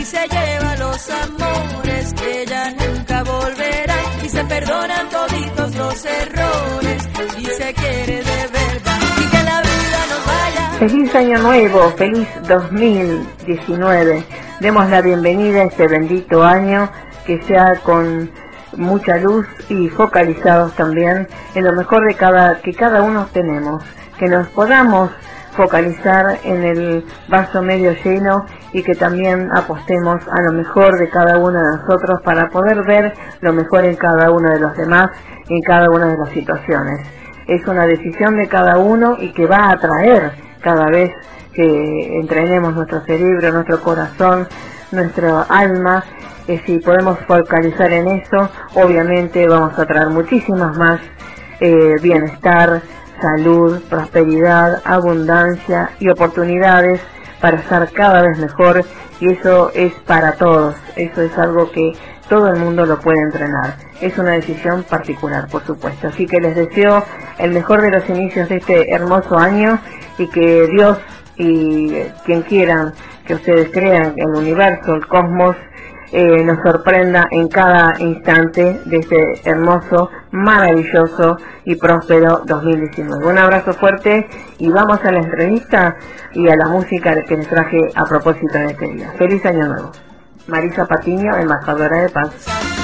Y se lleva los amores que ya nunca volverán y se perdonan toditos los errores y se quiere de verdad y que la vida nos vaya. Feliz año nuevo, feliz 2019. Demos la bienvenida a este bendito año que sea con mucha luz y focalizados también en lo mejor de cada que cada uno tenemos, que nos podamos focalizar en el vaso medio lleno y que también apostemos a lo mejor de cada uno de nosotros para poder ver lo mejor en cada uno de los demás, en cada una de las situaciones. Es una decisión de cada uno y que va a atraer cada vez que entrenemos nuestro cerebro, nuestro corazón, nuestra alma. Eh, si podemos focalizar en eso, obviamente vamos a traer muchísimas más eh, bienestar, salud, prosperidad, abundancia y oportunidades para estar cada vez mejor y eso es para todos, eso es algo que todo el mundo lo puede entrenar. Es una decisión particular, por supuesto. Así que les deseo el mejor de los inicios de este hermoso año y que Dios y quien quieran que ustedes crean, el universo, el cosmos, eh, nos sorprenda en cada instante de este hermoso, maravilloso y próspero 2019. Un abrazo fuerte y vamos a la entrevista y a la música que les traje a propósito de este día. Feliz año nuevo. Marisa Patiño, embajadora de paz.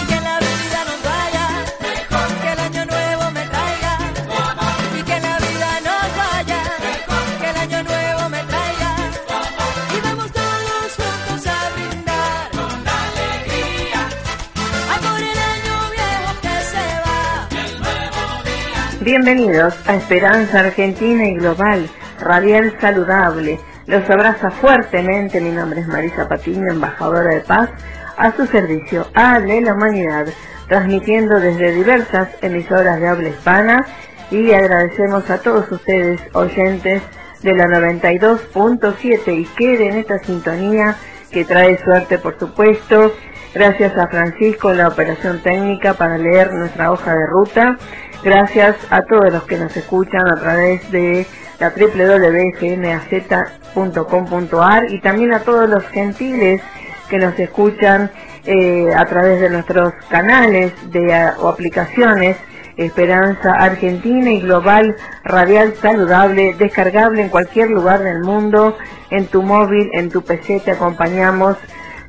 Bienvenidos a Esperanza Argentina y Global, Radial Saludable. Los abraza fuertemente, mi nombre es Marisa Patiño, embajadora de paz, a su servicio, a la humanidad, transmitiendo desde diversas emisoras de habla hispana y agradecemos a todos ustedes, oyentes de la 92.7 y queden en esta sintonía que trae suerte, por supuesto. Gracias a Francisco en la operación técnica para leer nuestra hoja de ruta. Gracias a todos los que nos escuchan a través de la www.fmaz.com.ar y también a todos los gentiles que nos escuchan eh, a través de nuestros canales de, o aplicaciones Esperanza Argentina y Global Radial Saludable, descargable en cualquier lugar del mundo, en tu móvil, en tu PC, te acompañamos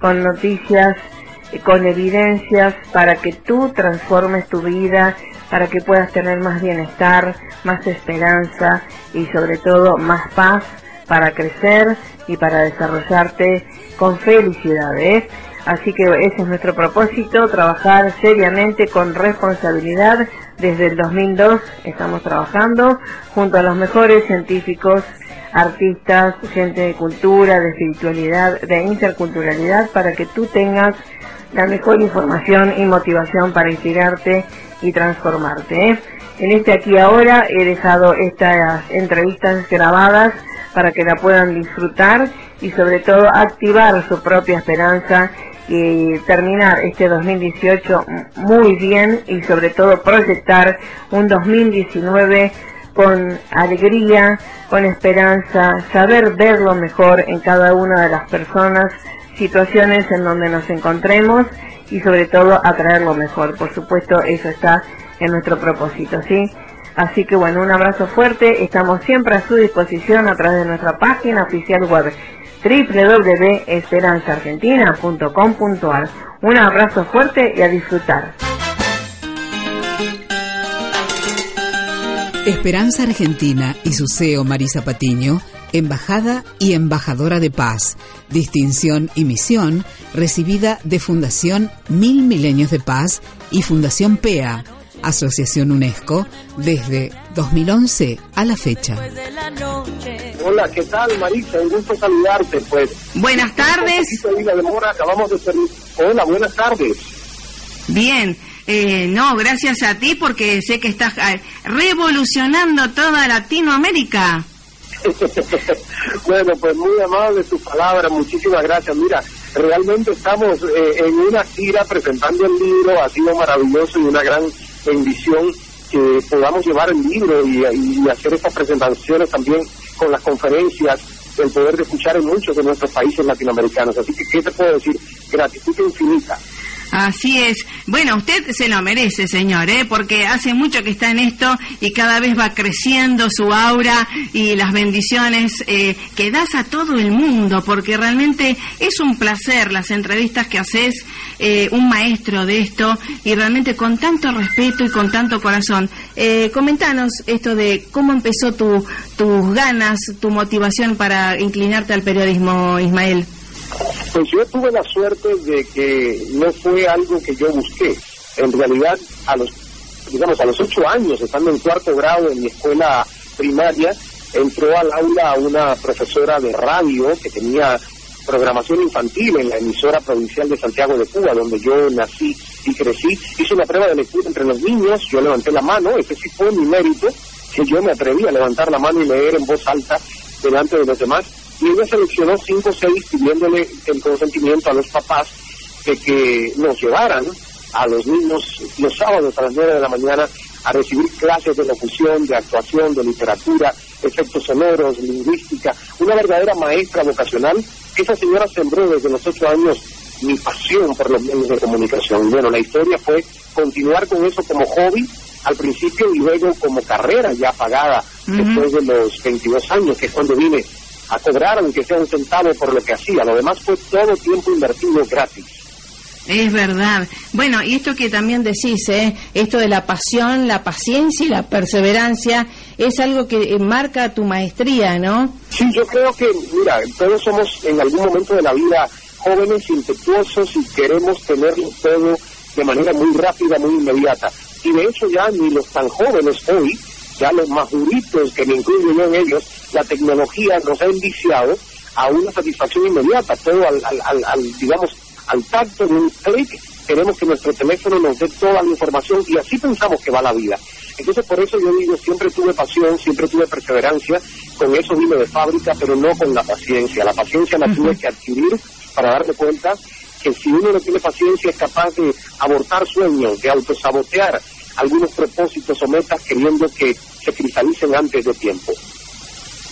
con noticias, con evidencias para que tú transformes tu vida, para que puedas tener más bienestar, más esperanza y sobre todo más paz para crecer y para desarrollarte con felicidad. ¿eh? Así que ese es nuestro propósito, trabajar seriamente con responsabilidad. Desde el 2002 estamos trabajando junto a los mejores científicos, artistas, gente de cultura, de espiritualidad, de interculturalidad, para que tú tengas la mejor información y motivación para inspirarte y transformarte. ¿eh? En este aquí ahora he dejado estas entrevistas grabadas para que la puedan disfrutar y sobre todo activar su propia esperanza y terminar este 2018 muy bien y sobre todo proyectar un 2019 con alegría, con esperanza, saber ver lo mejor en cada una de las personas, situaciones en donde nos encontremos y sobre todo atraer lo mejor. Por supuesto, eso está en nuestro propósito, ¿sí? Así que bueno, un abrazo fuerte, estamos siempre a su disposición a través de nuestra página oficial web www.esperanzaargentina.com.ar. Un abrazo fuerte y a disfrutar. Esperanza Argentina y su CEO Marisa Patiño, embajada y embajadora de paz, distinción y misión recibida de Fundación Mil Milenios de Paz y Fundación PEA, Asociación UNESCO, desde 2011 a la fecha. Hola, ¿qué tal Marisa? Un gusto saludarte, pues. Buenas tardes. acabamos de Hola, buenas tardes. Bien, eh, no, gracias a ti porque sé que estás eh, revolucionando toda Latinoamérica. bueno, pues muy amable tu palabra, muchísimas gracias. Mira, realmente estamos eh, en una gira presentando el libro, ha sido maravilloso y una gran bendición que podamos llevar el libro y, y hacer estas presentaciones también con las conferencias, el poder de escuchar en muchos de nuestros países latinoamericanos. Así que, ¿qué te puedo decir? Gratitud infinita. Así es. Bueno, usted se lo merece, señor, ¿eh? porque hace mucho que está en esto y cada vez va creciendo su aura y las bendiciones eh, que das a todo el mundo, porque realmente es un placer las entrevistas que haces, eh, un maestro de esto y realmente con tanto respeto y con tanto corazón. Eh, comentanos esto de cómo empezó tu, tus ganas, tu motivación para inclinarte al periodismo, Ismael. Pues yo tuve la suerte de que no fue algo que yo busqué. En realidad, a los, digamos, a los ocho años, estando en cuarto grado en mi escuela primaria, entró al aula una profesora de radio que tenía programación infantil en la emisora provincial de Santiago de Cuba, donde yo nací y crecí. Hizo una prueba de lectura entre los niños, yo levanté la mano, ese sí fue mi mérito, que yo me atreví a levantar la mano y leer en voz alta delante de los demás y ella seleccionó cinco o seis pidiéndole el consentimiento a los papás de que nos llevaran a los niños los sábados a las nueve de la mañana a recibir clases de locución, de actuación, de literatura, efectos sonoros, lingüística, una verdadera maestra vocacional. Esa señora sembró desde los ocho años mi pasión por los medios de comunicación. Bueno, la historia fue continuar con eso como hobby al principio y luego como carrera ya pagada después de los 22 años, que es cuando vine a cobrar aunque sea un centavo por lo que hacía. Lo demás fue todo tiempo invertido gratis. Es verdad. Bueno, y esto que también decís, ¿eh? esto de la pasión, la paciencia y la perseverancia, es algo que marca tu maestría, ¿no? Sí, yo creo que, mira, todos somos en algún momento de la vida jóvenes, impetuosos y queremos tenerlo todo de manera muy rápida, muy inmediata. Y de hecho ya ni los tan jóvenes hoy, ya los más duritos, que me incluyo yo en ellos, la tecnología nos ha enviciado a una satisfacción inmediata, todo al, al, al, digamos, al tacto de un clic, queremos que nuestro teléfono nos dé toda la información y así pensamos que va la vida. Entonces por eso yo digo, siempre tuve pasión, siempre tuve perseverancia, con eso vine de fábrica, pero no con la paciencia. La paciencia la tuve que adquirir para darme cuenta que si uno no tiene paciencia es capaz de abortar sueños, de autosabotear algunos propósitos o metas queriendo que se cristalicen antes de tiempo.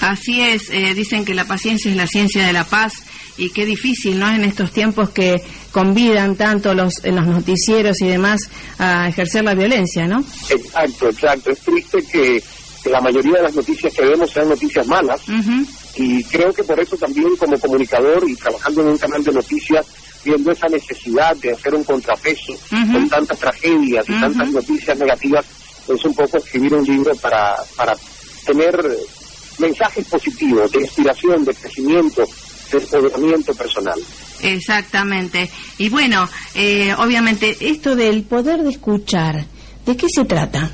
Así es, eh, dicen que la paciencia es la ciencia de la paz y qué difícil, ¿no? En estos tiempos que convidan tanto los, en los noticieros y demás a ejercer la violencia, ¿no? Exacto, exacto. Es triste que, la mayoría de las noticias que vemos sean noticias malas y creo que por eso también como comunicador y trabajando en un canal de noticias, viendo esa necesidad de hacer un contrapeso con tantas tragedias y tantas noticias negativas, es un poco escribir un libro para, para tener mensajes positivos de inspiración, de crecimiento, de empoderamiento personal. Exactamente. Y bueno, eh, obviamente, esto del poder de escuchar, ¿de qué se trata?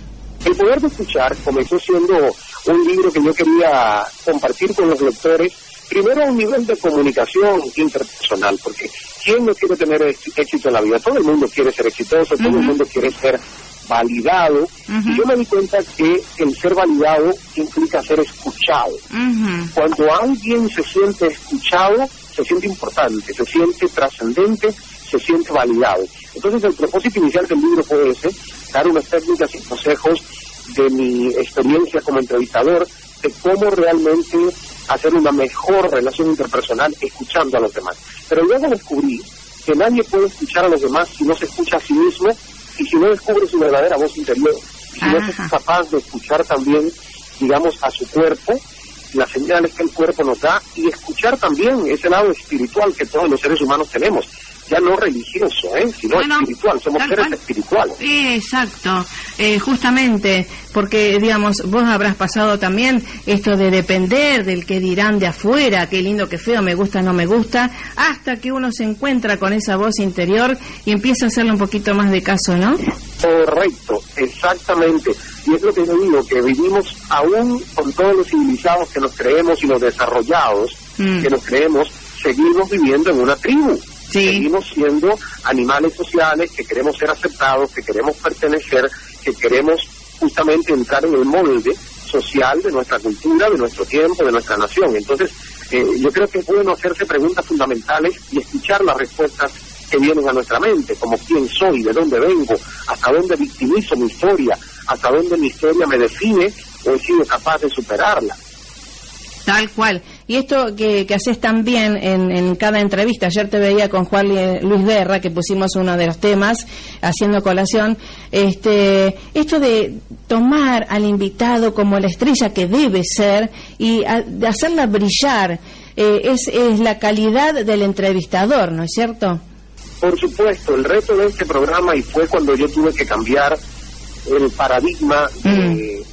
El poder de escuchar comenzó siendo un libro que yo quería compartir con los lectores, primero a un nivel de comunicación interpersonal, porque ¿quién no quiere tener éxito en la vida? Todo el mundo quiere ser exitoso, todo el mundo quiere ser validado. Y yo me di cuenta que el ser validado implica ser escuchado. Cuando alguien se siente escuchado, se siente importante, se siente trascendente, se siente validado. Entonces el propósito inicial del libro fue ese, dar unas técnicas y consejos de mi experiencia como entrevistador, de cómo realmente hacer una mejor relación interpersonal escuchando a los demás. Pero luego descubrí que nadie puede escuchar a los demás si no se escucha a sí mismo y si no descubre su verdadera voz interior. Y si no es capaz de escuchar también, digamos, a su cuerpo, las señales que el cuerpo nos da y escuchar también ese lado espiritual que todos los seres humanos tenemos. Ya no religioso, ¿eh? sino Bueno, espiritual. Somos seres cual. espirituales. Exacto, eh, justamente, porque digamos, vos habrás pasado también esto de depender del que dirán de afuera, qué lindo, qué feo, me gusta, no me gusta, hasta que uno se encuentra con esa voz interior y empieza a hacerle un poquito más de caso, ¿no? Correcto, exactamente. Y es lo que yo digo, que vivimos aún con todos los civilizados que nos creemos y los desarrollados Mm. que nos creemos, seguimos viviendo en una tribu. Seguimos siendo animales sociales que queremos ser aceptados, que queremos pertenecer, que queremos justamente entrar en el molde social de nuestra cultura, de nuestro tiempo, de nuestra nación. Entonces, eh, yo creo que es bueno hacerse preguntas fundamentales y escuchar las respuestas que vienen a nuestra mente, como quién soy, de dónde vengo, hasta dónde victimizo mi historia, hasta dónde mi historia me define o he sido capaz de superarla. Tal cual. Y esto que, que haces también en, en cada entrevista, ayer te veía con Juan Luis Guerra, que pusimos uno de los temas, haciendo colación, este, esto de tomar al invitado como la estrella que debe ser y a- de hacerla brillar, eh, es, es la calidad del entrevistador, ¿no es cierto? Por supuesto, el reto de este programa y fue cuando yo tuve que cambiar el paradigma de,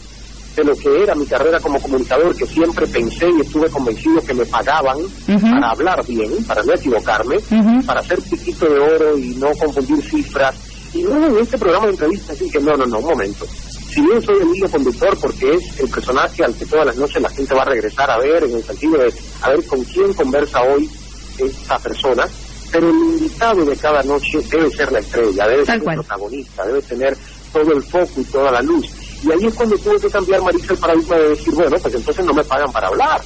de lo que era mi carrera como comunicador, que siempre pensé y estuve convencido que me pagaban para hablar bien, para no equivocarme, para ser piquito de oro y no confundir cifras. Y luego en este programa de entrevistas dije, no, no, no, un momento. Si bien soy el hilo conductor porque es el personaje al que todas las noches la gente va a regresar a ver, en el sentido de a ver con quién conversa hoy esta persona, pero el invitado de cada noche debe ser la estrella, debe Tal ser cual. el protagonista, debe tener todo el foco y toda la luz. Y ahí es cuando tuve que cambiar, Marisa, el paradigma de decir, bueno, pues entonces no me pagan para hablar,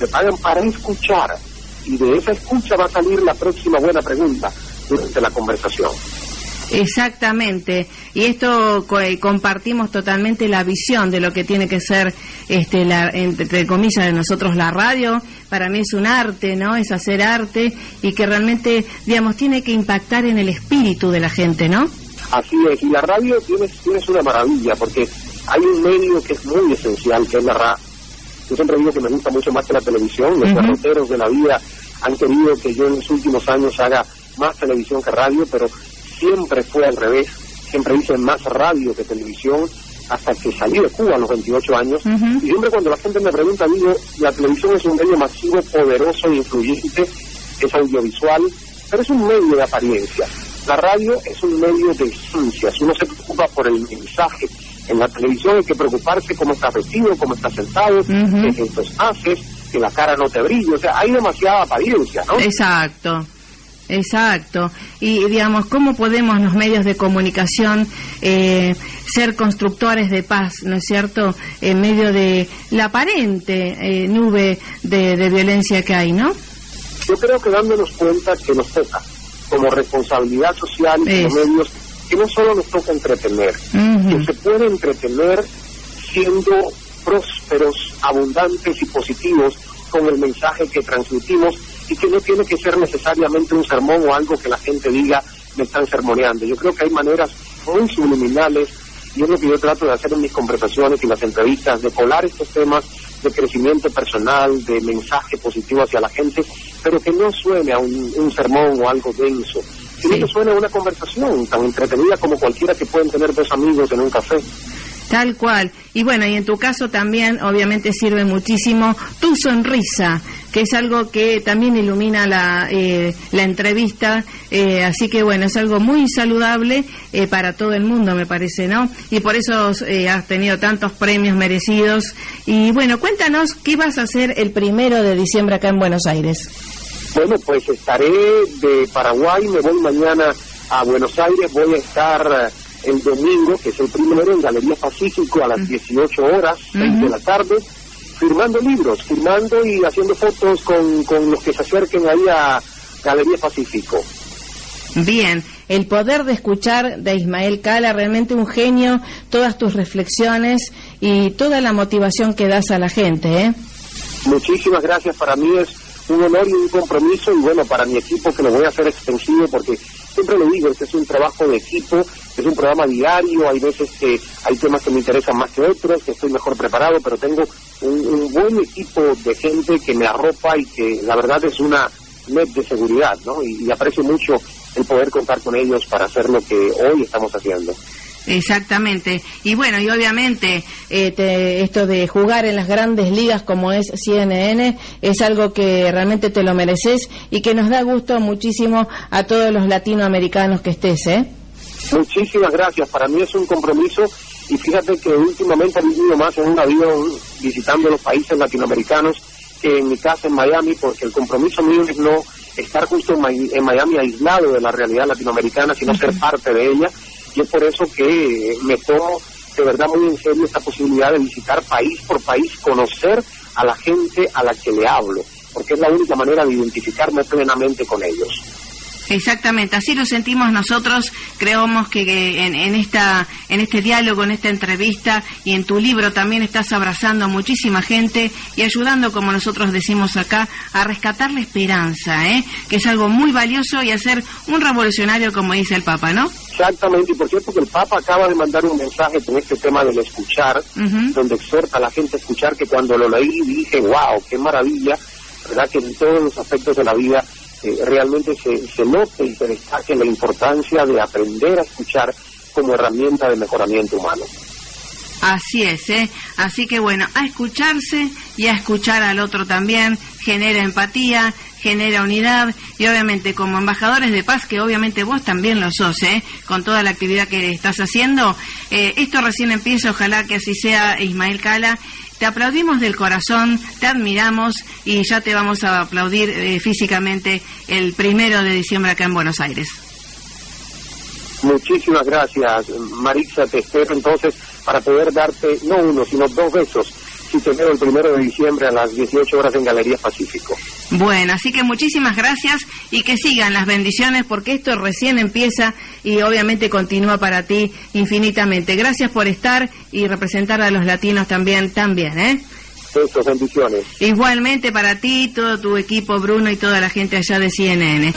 me pagan para escuchar. Y de esa escucha va a salir la próxima buena pregunta durante la conversación. Exactamente. Y esto co- eh, compartimos totalmente la visión de lo que tiene que ser, este, la, entre comillas, de nosotros la radio. Para mí es un arte, ¿no? Es hacer arte y que realmente, digamos, tiene que impactar en el espíritu de la gente, ¿no? Así es, y la radio tiene, tiene una maravilla, porque hay un medio que es muy esencial, que es la radio. Yo siempre digo que me gusta mucho más que la televisión, los Ujú. derroteros de la vida han querido que yo en los últimos años haga más televisión que radio, pero siempre fue al revés, siempre hice más radio que televisión, hasta que salí de Cuba a los 28 años, y siempre cuando la gente me pregunta, digo, la televisión es un medio masivo, poderoso e influyente, es audiovisual, pero es un medio de apariencia. La radio es un medio de esencias, uno se preocupa por el mensaje. En la televisión hay que preocuparse cómo estás vestido, cómo estás sentado, Ujú. qué gestos haces, que la cara no te brille, o sea, hay demasiada apariencia, ¿no? Exacto. Exacto. Y digamos, ¿cómo podemos los medios de comunicación eh, ser constructores de paz, ¿no es cierto? En medio de la aparente eh, nube de, de violencia que hay, ¿no? Yo creo que dándonos cuenta que nos toca, como responsabilidad social y como medios, que no solo nos toca entretener, que se puede entretener siendo prósperos, abundantes y positivos con el mensaje que transmitimos y que no tiene que ser necesariamente un sermón o algo que la gente diga me están sermoneando. Yo creo que hay maneras muy subliminales y es lo que yo trato de hacer en mis conversaciones y las entrevistas, de colar estos temas de crecimiento personal, de mensaje positivo hacia la gente, pero que no suene a un, un sermón o algo denso, Sí. que suene a una conversación tan entretenida como cualquiera que pueden tener dos amigos en un café. Tal cual. Y bueno, y en tu caso también obviamente sirve muchísimo tu sonrisa, que es algo que también ilumina la, eh, la entrevista. eh, así que bueno, es algo muy saludable eh, para todo el mundo, me parece, ¿no? Y por eso eh, has tenido tantos premios merecidos. Y bueno, cuéntanos qué vas a hacer el primero de diciembre acá en Buenos Aires. Bueno, pues estaré de Paraguay, me voy mañana a Buenos Aires, voy a estar eh, el domingo, que es el primero, en Galería Pacífico a las 18 horas, 6 de la tarde, firmando libros, firmando y haciendo fotos con, con los que se acerquen ahí a Galería Pacífico. Bien, el poder de escuchar de Ismael Cala, realmente un genio, todas tus reflexiones y toda la motivación que das a la gente. ¿eh? Muchísimas gracias, para mí es un honor y un compromiso y bueno, para mi equipo que lo voy a hacer extensivo porque siempre lo digo, este es un trabajo de equipo, es un programa diario, hay veces que hay temas que me interesan más que otros, que estoy mejor preparado, pero tengo un, buen equipo de gente que me arropa y que la verdad es una net de seguridad, ¿no? y aprecio mucho el poder contar con ellos para hacer lo que hoy estamos haciendo. Exactamente. Y bueno, y obviamente eh, esto de jugar en las grandes ligas como es CNN es algo que realmente te lo mereces y que nos da gusto muchísimo a todos los latinoamericanos que estés, ¿eh? Muchísimas gracias. Para mí es un compromiso y fíjate que últimamente he vivido más en un avión visitando los países latinoamericanos que en mi casa en Miami porque el compromiso mío es no estar justo en Miami aislado de la realidad latinoamericana, sino ser parte de ella y es por eso que me tomo de verdad muy en serio esta posibilidad de visitar país por país, conocer a la gente a la que le hablo, porque es la única manera de identificarme plenamente con ellos. Exactamente, así lo sentimos nosotros. Creemos que en, esta, en este diálogo, en esta entrevista y en tu libro también estás abrazando a muchísima gente y ayudando, como nosotros decimos acá, a rescatar la esperanza, ¿eh? que es algo muy valioso y a ser un revolucionario, como dice el Papa, ¿no? Exactamente, y por cierto que el Papa acaba de mandar un mensaje con este tema del escuchar, donde exhorta a la gente a escuchar, que cuando lo leí dije, wow, qué maravilla, ¿verdad? Que en todos los aspectos de la vida eh, realmente se, se note y se destaque la importancia de aprender a escuchar como herramienta de mejoramiento humano. Así es, ¿eh? Así que bueno, a escucharse y a escuchar al otro también genera empatía, genera unidad y obviamente como embajadores de paz, que obviamente vos también lo sos, ¿eh? Con toda la actividad que estás haciendo, eh, esto recién empieza, ojalá que así sea Ismael Cala te aplaudimos del corazón, te admiramos y ya te vamos a aplaudir eh, físicamente el primero de diciembre acá en Buenos Aires. Muchísimas gracias, Marisa. Te espero entonces para poder darte no uno, sino dos besos si te veo el primero de diciembre a las 18 horas en Galería Pacífico. Bueno, así que muchísimas gracias y que sigan las bendiciones porque esto recién empieza y obviamente continúa para ti infinitamente. Gracias por estar y representar a los latinos también, también, ¿eh? Eso, bendiciones. Igualmente para ti, todo tu equipo, Bruno y toda la gente allá de CNN.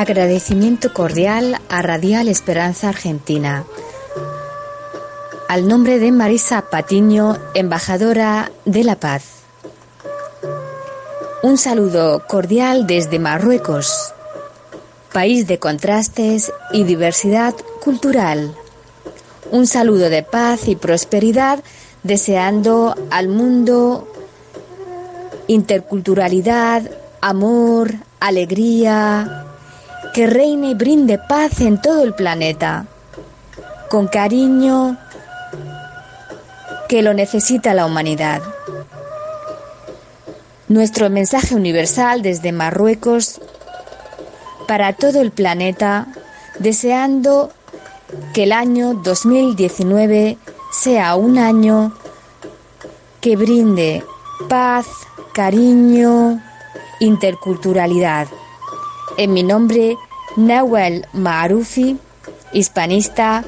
Agradecimiento cordial a Radial Esperanza Argentina al nombre de Marisa Patiño, embajadora de la paz. Un saludo cordial desde Marruecos, país de contrastes y diversidad cultural. Un saludo de paz y prosperidad deseando al mundo interculturalidad, amor, alegría, que reine y brinde paz en todo el planeta. Con cariño, que lo necesita la humanidad. Nuestro mensaje universal desde Marruecos para todo el planeta, deseando que el año 2019 sea un año que brinde paz, cariño, interculturalidad. En mi nombre, Nawel Maarufi, hispanista,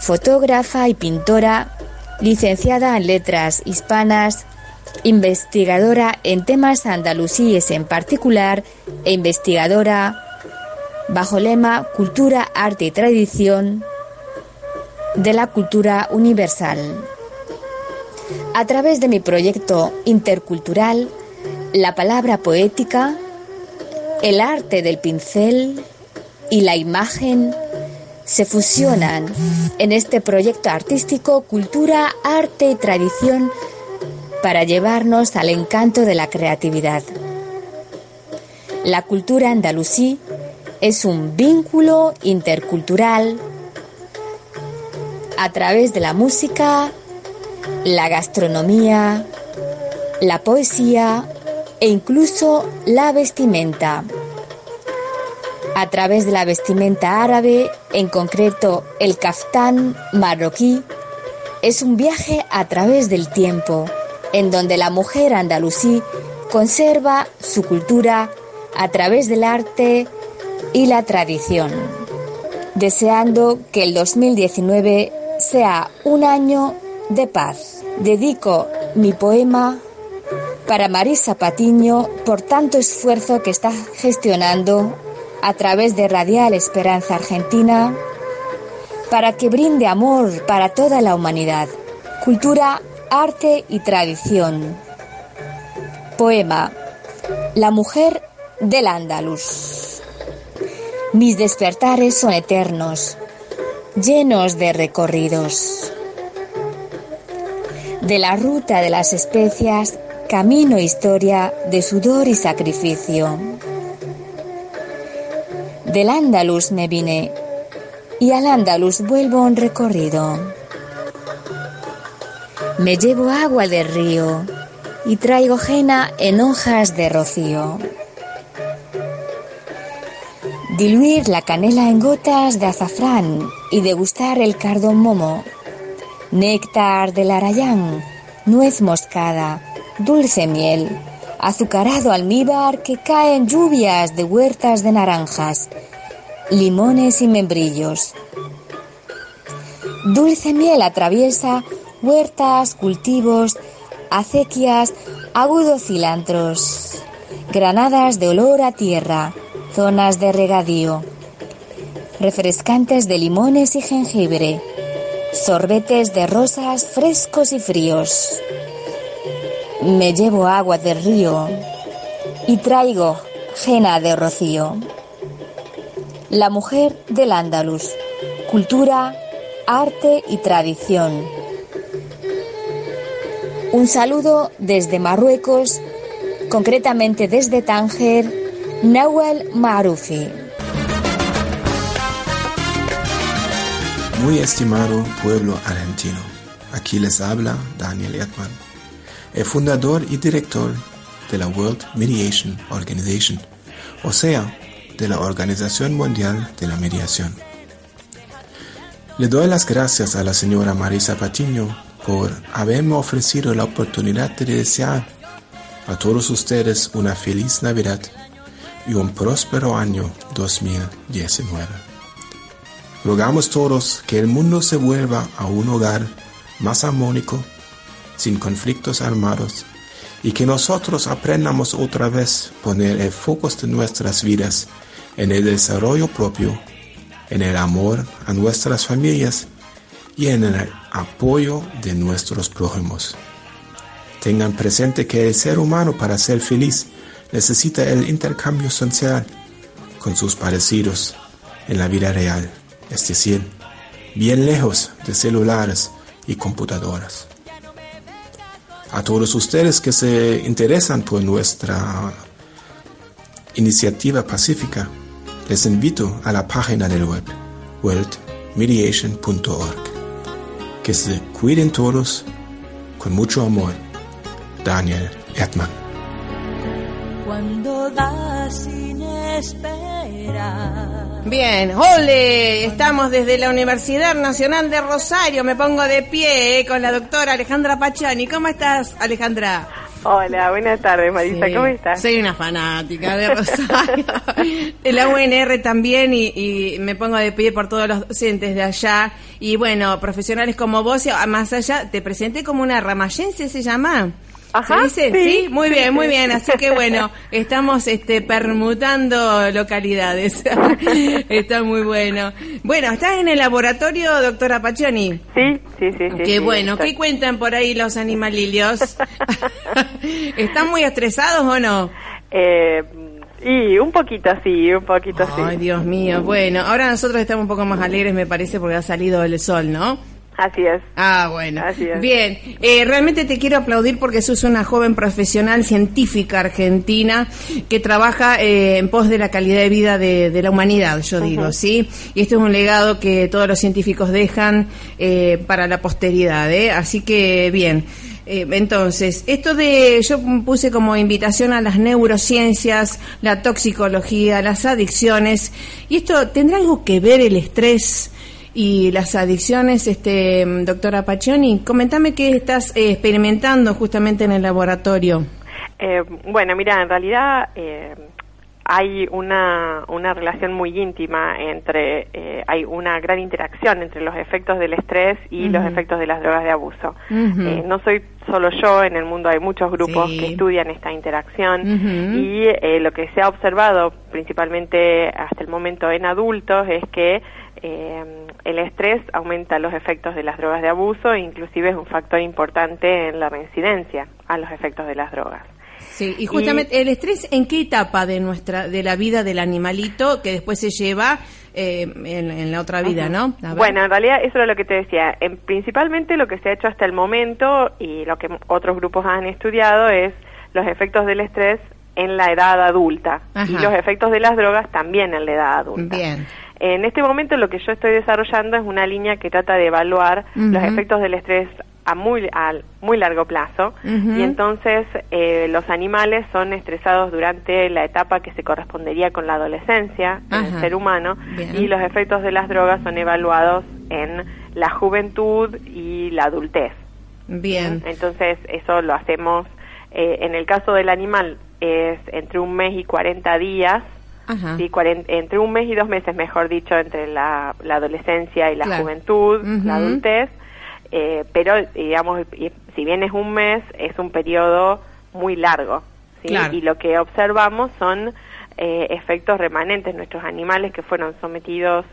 fotógrafa y pintora licenciada en Letras Hispanas, investigadora en temas andalusíes en particular e investigadora bajo lema Cultura, Arte y Tradición de la Cultura Universal. A través de mi proyecto intercultural, la palabra poética, el arte del pincel y la imagen se fusionan en este proyecto artístico cultura, arte y tradición para llevarnos al encanto de la creatividad. La cultura andalusí es un vínculo intercultural a través de la música, la gastronomía, la poesía e incluso la vestimenta a través de la vestimenta árabe, en concreto el kaftán marroquí, es un viaje a través del tiempo, en donde la mujer andalusí conserva su cultura a través del arte y la tradición, deseando que el 2019 sea un año de paz. Dedico mi poema para Marisa Patiño por tanto esfuerzo que está gestionando a través de Radial Esperanza Argentina para que brinde amor para toda la humanidad, cultura, arte y tradición. Poema La mujer del Andaluz. Mis despertares son eternos, llenos de recorridos. De la ruta de las especias, camino historia de sudor y sacrificio. Del Andaluz me vine y al Andaluz vuelvo un recorrido. Me llevo agua del río y traigo jena en hojas de rocío. Diluir la canela en gotas de azafrán y degustar el cardamomo, néctar del arayán, nuez moscada, dulce miel, azucarado almíbar que cae en lluvias de huertas de naranjas, limones y membrillos. Dulce miel atraviesa huertas, cultivos, acequias, agudos cilantros, granadas de olor a tierra, zonas de regadío, refrescantes de limones y jengibre, sorbetes de rosas frescos y fríos. Me llevo agua del río y traigo jena de rocío. La mujer del Andaluz. Cultura, arte y tradición. Un saludo desde Marruecos, concretamente desde Tánger, Nawal Marufi. Muy estimado pueblo argentino, aquí les habla Daniel Erdmann, el fundador y director de la World Mediation Organization, o sea, de la Organización Mundial de la Mediación. Le doy las gracias a la señora Marisa Patiño por haberme ofrecido la oportunidad de desear a todos ustedes una feliz Navidad y un próspero año 2019. Rogamos todos que el mundo se vuelva a un hogar más armónico, sin conflictos armados, y que nosotros aprendamos otra vez poner el foco de nuestras vidas en el desarrollo propio, en el amor a nuestras familias y en el apoyo de nuestros prójimos. Tengan presente que el ser humano para ser feliz necesita el intercambio social con sus parecidos en la vida real, es decir, bien lejos de celulares y computadoras. A todos ustedes que se interesan por nuestra iniciativa pacífica, les invito a la página del web worldmediation.org. Que se cuiden todos con mucho amor. Daniel Erdmann. Bien, ole, estamos desde la Universidad Nacional de Rosario, me pongo de pie eh, con la doctora Alejandra Pachani. ¿Cómo estás, Alejandra? Hola, buenas tardes, Marisa, Sí, ¿cómo estás? Soy una fanática de Rosario. de la UNR también y, y me pongo de pie por todos los docentes de allá. Y bueno, profesionales como vos, más allá, te presenté como una ramayense, ¿se llama? Ajá, ¿Se dice? sí, Sí, muy bien, muy bien. Así que bueno, estamos este, permutando localidades. Está muy bueno. Bueno, ¿estás en el laboratorio, doctora Pachoni? Sí, sí, sí, sí. Qué sí, bueno. ¿qué cuentan por ahí los animalillos? ¿Están muy estresados o no? Eh, y un poquito sí, un poquito Ay, sí. Dios mío. Bueno, ahora nosotros estamos un poco más alegres, me parece, porque ha salido el sol, ¿no? Así es. Ah, bueno. Así es. Bien, eh, realmente te quiero aplaudir porque sos una joven profesional científica argentina que trabaja eh, en pos de la calidad de vida de, de la humanidad, yo digo, ¿sí? Y este es un legado que todos los científicos dejan eh, para la posteridad, ¿eh? Así que, bien. Eh, entonces, esto de, yo puse como invitación a las neurociencias, la toxicología, las adicciones, y esto tendrá algo que ver el estrés y las adicciones, este, doctora Paccioni, comentame qué estás eh, experimentando justamente en el laboratorio. Eh, bueno, mira, en realidad eh, hay una, una relación muy íntima entre, eh, hay una gran interacción entre los efectos del estrés y los efectos de las drogas de abuso. Eh, no soy solo yo, en el mundo hay muchos grupos Sí. que estudian esta interacción y eh, lo que se ha observado principalmente hasta el momento en adultos es que eh, el estrés aumenta los efectos de las drogas de abuso e inclusive es un factor importante en la reincidencia a los efectos de las drogas. Sí, y justamente el estrés, ¿en qué etapa de nuestra de la vida del animalito que después se lleva eh, en, en la otra vida, no? Bueno, en realidad eso era lo que te decía. En, principalmente lo que se ha hecho hasta el momento y lo que otros grupos han estudiado es los efectos del estrés en la edad adulta Ajá. y los efectos de las drogas también en la edad adulta. Bien. En este momento lo que yo estoy desarrollando es una línea que trata de evaluar los efectos del estrés a muy, a muy largo plazo y entonces eh, los animales son estresados durante la etapa que se correspondería con la adolescencia en el Ajá. ser humano Bien. y los efectos de las drogas son evaluados en la juventud y la adultez. Bien. Entonces eso lo hacemos, eh, en el caso del animal es entre un mes y 40 días, Ajá. sí, cuaren- entre un mes y dos meses, mejor dicho, entre la, la adolescencia y la Claro. juventud, la adultez, eh, pero digamos, y- si bien es un mes, es un periodo muy largo, ¿sí? Claro. y lo que observamos son eh, efectos remanentes, nuestros animales que fueron sometidos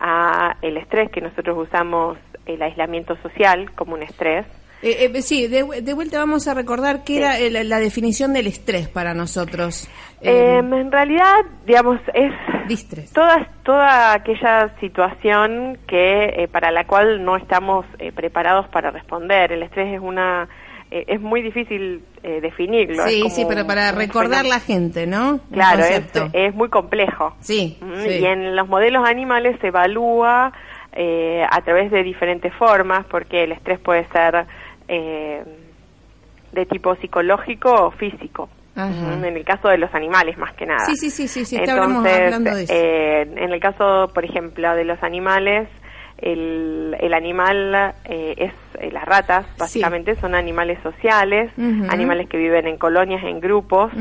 a el estrés, que nosotros usamos el aislamiento social como un estrés, Eh, eh, sí, de, de vuelta vamos a recordar qué era el- la definición del estrés para nosotros. Eh, Eh, en realidad, digamos, es distrés. toda, toda aquella situación que eh, para la cual no estamos eh, preparados para responder. El estrés es una eh, es muy difícil eh, definirlo. Sí, como sí, pero para recordar la gente, ¿no? Claro, es, es muy complejo. Sí, Mm, sí. Y en los modelos animales se evalúa eh, a través de diferentes formas, porque el estrés puede ser eh, de tipo psicológico o físico. Ajá. En el caso de los animales, más que nada. Sí, sí, sí, sí, sí, Entonces, hablando de eso. eh, en el caso, por ejemplo, de los animales, el, el animal eh, es eh, las ratas, básicamente son animales sociales, animales que viven en colonias, en grupos.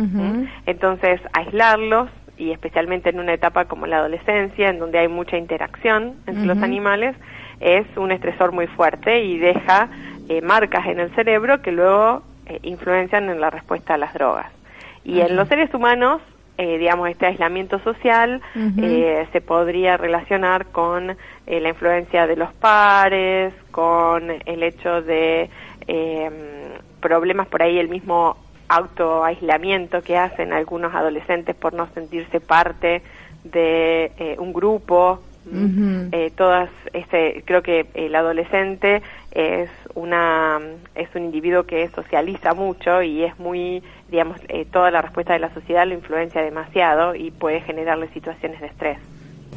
Entonces, aislarlos y especialmente en una etapa como la adolescencia, en donde hay mucha interacción entre los animales, es un estresor muy fuerte y deja eh, marcas en el cerebro que luego eh, influencian en la respuesta a las drogas. Y en los seres humanos, eh, digamos, este aislamiento social eh, se podría relacionar con eh, la influencia de los pares, con el hecho de eh, problemas por ahí, el mismo autoaislamiento que hacen algunos adolescentes por no sentirse parte de eh, un grupo. Eh, todas ese creo que el adolescente es una es un individuo que socializa mucho y es muy digamos eh, toda la respuesta de la sociedad lo influencia demasiado y puede generarle situaciones de estrés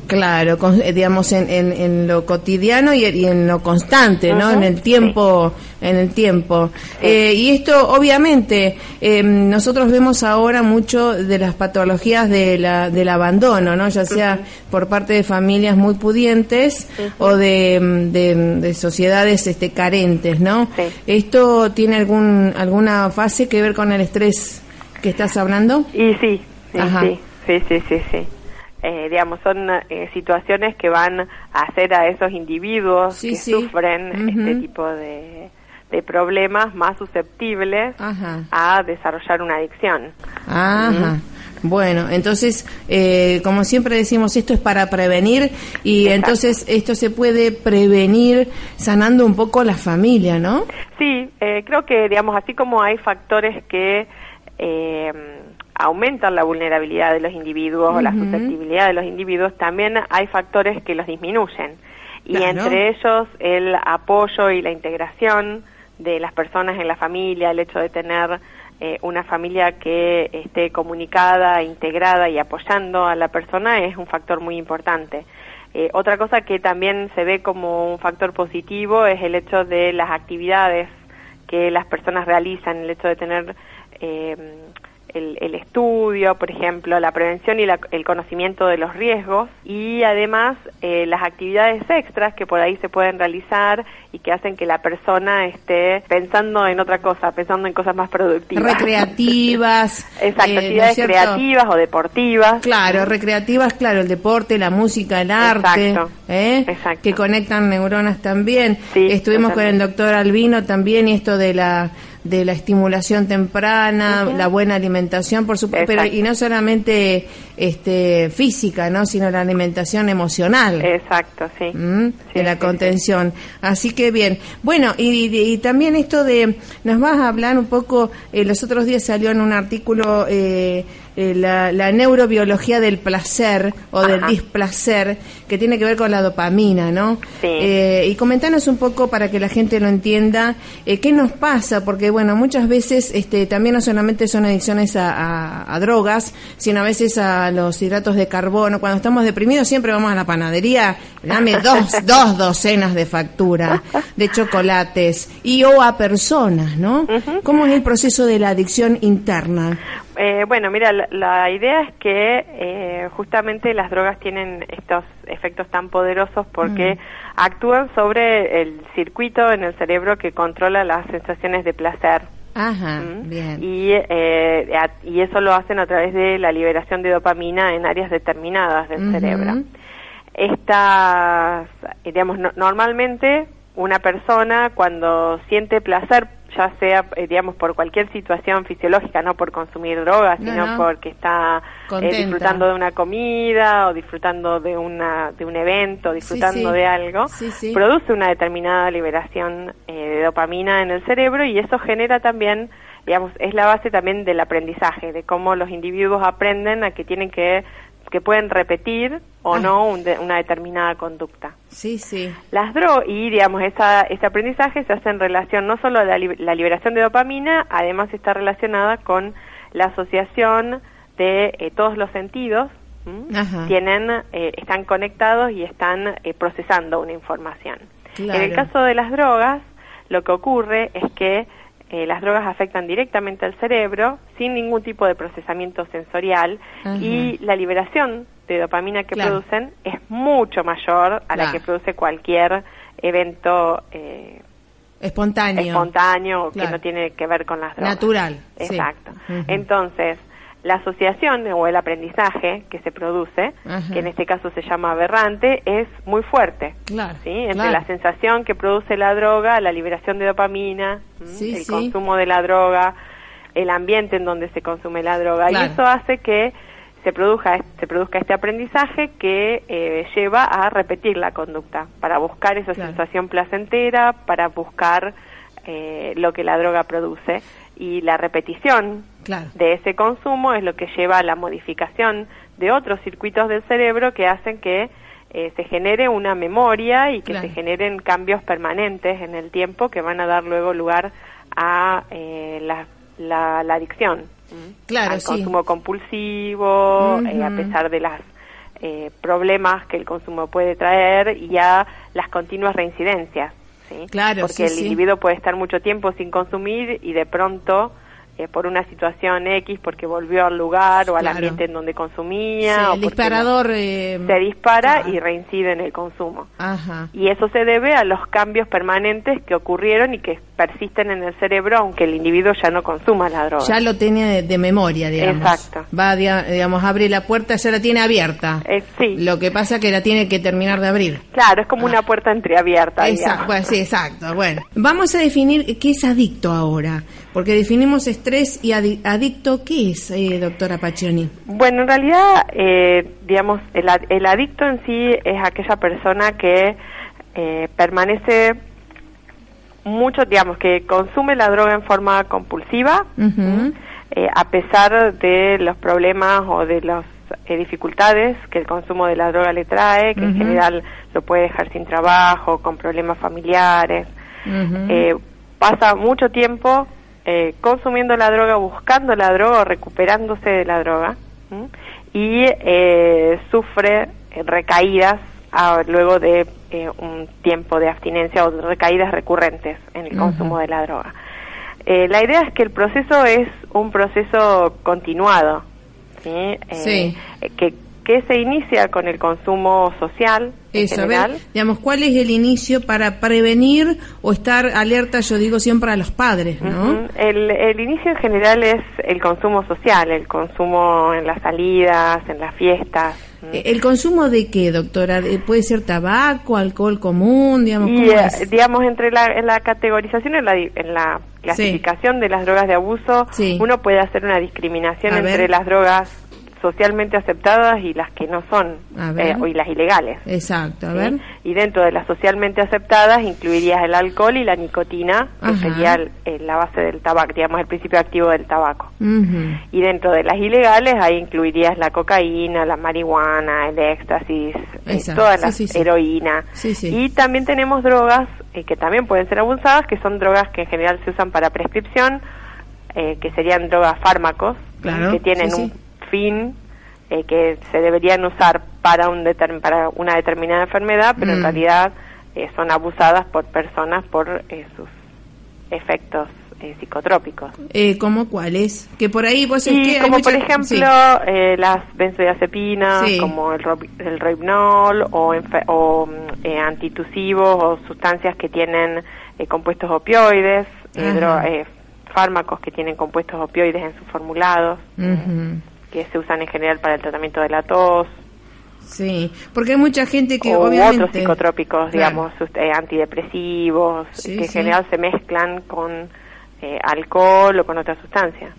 Claro, con- eh, digamos en, en, en lo cotidiano y, y en lo constante, ¿no? En el tiempo, en el tiempo. Eh, y esto, obviamente, eh, nosotros vemos ahora mucho de las patologías de la, del abandono, ¿no? Ya sea por parte de familias muy pudientes o de, mm, de, de sociedades este, carentes, ¿no? Sí. ¿Esto tiene algún alguna fase que ver con el estrés que estás hablando? y sí sí Ajá. sí sí sí sí, sí. Eh, digamos son eh, situaciones que van a hacer a esos individuos Sí, que sí. sufren este tipo de, de problemas más susceptibles Ajá. a desarrollar una adicción Ajá. Bueno, entonces, eh, como siempre decimos, esto es para prevenir y Exacto. entonces esto se puede prevenir sanando un poco la familia, ¿no? Sí, eh, creo que, digamos, así como hay factores que eh, aumentan la vulnerabilidad de los individuos o la susceptibilidad de los individuos, también hay factores que los disminuyen. Y Claro. entre ellos el apoyo y la integración de las personas en la familia, el hecho de tener eh, una familia que esté comunicada, integrada y apoyando a la persona es un factor muy importante. Eh, otra cosa que también se ve como un factor positivo es el hecho de las actividades que las personas realizan, el hecho de tener eh, el, el estudio, por ejemplo, la prevención y la- el conocimiento de los riesgos y además eh, las actividades extras que por ahí se pueden realizar y que hacen que la persona esté pensando en otra cosa, pensando en cosas más productivas. Recreativas. Exacto, eh, ¿no es actividades creativas o deportivas. Claro, recreativas, claro, el deporte, la música, el arte, Exacto. ¿eh? Exacto. que conectan neuronas también. Sí, Estuvimos con el doctor Albino también y esto de la de la estimulación temprana, la buena alimentación, por supuesto, pero y no solamente este física, ¿no? sino la alimentación emocional. Exacto, sí. ¿Mm? Sí, de la sí, contención. Así que bien. Bueno, y, y- y también esto de, nos vas a hablar un poco, eh, los otros días salió en un artículo eh, eh, la, la neurobiología del placer o del displacer, que tiene que ver con la dopamina, ¿no? Sí. Eh, y comentanos un poco para que la gente lo entienda, eh, qué nos pasa, porque bueno, muchas veces este, también no solamente son adicciones a, a- a drogas, sino a veces a los hidratos de carbono. Cuando estamos deprimidos siempre vamos a la panadería, dame dos, dos docenas de factura, de chocolates, y o a personas, ¿no? ¿Cómo es el proceso de la adicción interna? Eh, bueno, mira, la, la idea es que eh, justamente las drogas tienen estos efectos tan poderosos porque actúan sobre el circuito en el cerebro que controla las sensaciones de placer. Ajá, ¿m? bien. Y, eh, a- y eso lo hacen a través de la liberación de dopamina en áreas determinadas del cerebro. Estas, eh, digamos, no- normalmente una persona cuando siente placer, ya sea, eh, digamos, por cualquier situación fisiológica, no por consumir drogas, No, sino no. porque está eh, disfrutando de una comida o disfrutando de una de un evento, disfrutando sí. de algo, Sí, produce una determinada liberación eh, de dopamina en el cerebro y eso genera también, digamos, es la base también del aprendizaje, de cómo los individuos aprenden a que tienen que que pueden repetir o Ah. no un de- una determinada conducta. Sí, sí. Las drogas, y digamos, esa, ese aprendizaje se hace en relación no solo a la, li- la liberación de dopamina, además está relacionada con la asociación de eh, todos los sentidos, tienen, eh, están conectados y están eh, procesando una información. Claro. En el caso de las drogas, lo que ocurre es que eh, las drogas afectan directamente al cerebro sin ningún tipo de procesamiento sensorial y la liberación de dopamina que Claro. producen es mucho mayor a la Claro. que produce cualquier evento eh, Espontáneo. espontáneo o que no tiene que ver con las drogas. Natural. sí. Exacto. Entonces, la asociación o el aprendizaje que se produce, que en este caso se llama aberrante, es muy fuerte. Claro, ¿sí? Entre claro. la sensación que produce la droga, la liberación de dopamina, el sí. consumo de la droga, el ambiente en donde se consume la droga. Claro. Y eso hace que se produzca, se produzca este aprendizaje que eh, lleva a repetir la conducta, para buscar esa sensación placentera, para buscar eh, lo que la droga produce. Y la repetición Claro. de ese consumo es lo que lleva a la modificación de otros circuitos del cerebro que hacen que eh, se genere una memoria y que Claro. se generen cambios permanentes en el tiempo que van a dar luego lugar a eh, la, la, la adicción, ¿m? Claro, al sí. consumo compulsivo, eh, a pesar de las eh, problemas que el consumo puede traer y a las continuas reincidencias. ¿sí? Claro, Porque sí, el individuo puede estar mucho tiempo sin consumir y de pronto, eh, por una situación X, porque volvió al lugar o al Claro. ambiente en donde Sí, consumía, o el disparador. eh, se dispara claro. y reincide en el consumo. Ajá. Y eso se debe a los cambios permanentes que ocurrieron y que persisten en el cerebro aunque el individuo ya no consuma la droga. Ya lo tiene de, de memoria, digamos. Exacto. Va, digamos, abre la puerta, ya la tiene abierta. Eh, sí, Lo que pasa que la tiene que terminar de abrir. claro, es como una puerta entreabierta. Exacto, digamos. sí, exacto. Bueno, vamos a definir qué es adicto ahora, porque definimos estrés y adi- adicto, ¿qué es, eh, doctora Paccioni? Bueno, en realidad, eh, digamos, el, el adicto en sí es aquella persona que eh, permanece mucho, digamos, que consume la droga en forma compulsiva, eh, a pesar de los problemas o de las eh, dificultades que el consumo de la droga le trae, que en general lo puede dejar sin trabajo, con problemas familiares. Eh, pasa mucho tiempo eh, consumiendo la droga, buscando la droga o recuperándose de la droga ¿m? y eh, sufre recaídas luego de eh, un tiempo de abstinencia o recaídas recurrentes en el consumo de la droga. Eh, la idea es que el proceso es un proceso continuado, ¿sí? Eh, Sí. que, que se inicia con el consumo social en Eso, a general. ver, digamos, ¿cuál es el inicio para prevenir o estar alerta, yo digo siempre a los padres, ¿no? Ujú. el, el inicio en general es el consumo social, el consumo en las salidas, en las fiestas. Eh, ¿El consumo de qué, doctora? ¿De- ¿Puede ser tabaco, alcohol común, digamos? Y, ¿cómo eh, es? digamos, entre la, en la categorización, en la, en la clasificación de las drogas de abuso, Sí. uno puede hacer una discriminación A entre ver. las drogas socialmente aceptadas y las que no son, eh, y las ilegales. Exacto, a ¿sí? ver. Y dentro de las socialmente aceptadas incluirías el alcohol y la nicotina, que sería el- la base del tabaco, digamos, el principio activo del tabaco. Y dentro de las ilegales, ahí incluirías la cocaína, la marihuana, el éxtasis, eh, todas Sí, las sí, sí. heroína. Sí, sí. Y también tenemos drogas eh, que también pueden ser abusadas, que son drogas que en general se usan para prescripción, eh, que serían drogas fármacos, Claro, que tienen un. Fin eh, que se deberían usar para, un para una determinada enfermedad, pero en Mm. realidad eh, son abusadas por personas por eh, sus efectos psicotrópicos. Eh, ¿Cómo cuáles? Que por ahí vos que hay como mucha- por ejemplo sí. eh, las benzodiazepinas, Sí. como el, el roibnol o, o mm, eh, antitusivos o sustancias que tienen eh, compuestos opioides, fármacos que tienen compuestos opioides en sus formulados, Ujú. Que se usan en general para el tratamiento de la tos, Sí, porque hay mucha gente que o obviamente... otros psicotrópicos, digamos, eh, antidepresivos, Sí, que en sí. general se mezclan con eh, alcohol o con otras sustancias,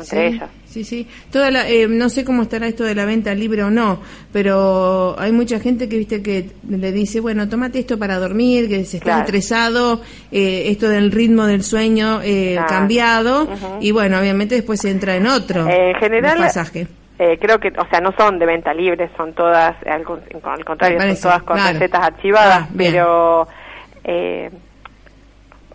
entre sí. Sí, sí. Toda la, eh, no sé cómo estará esto de la venta libre o no, pero hay mucha gente que viste que le dice, bueno, tómate esto para dormir, que se está estresado, eh, esto del ritmo del sueño eh, Claro. cambiado, y bueno, obviamente después se entra en otro Eh, en general, pasaje. Eh, creo que, o sea, no son de venta libre, son todas, al, con- al contrario, son todas con claro. recetas archivadas, Ah, pero eh,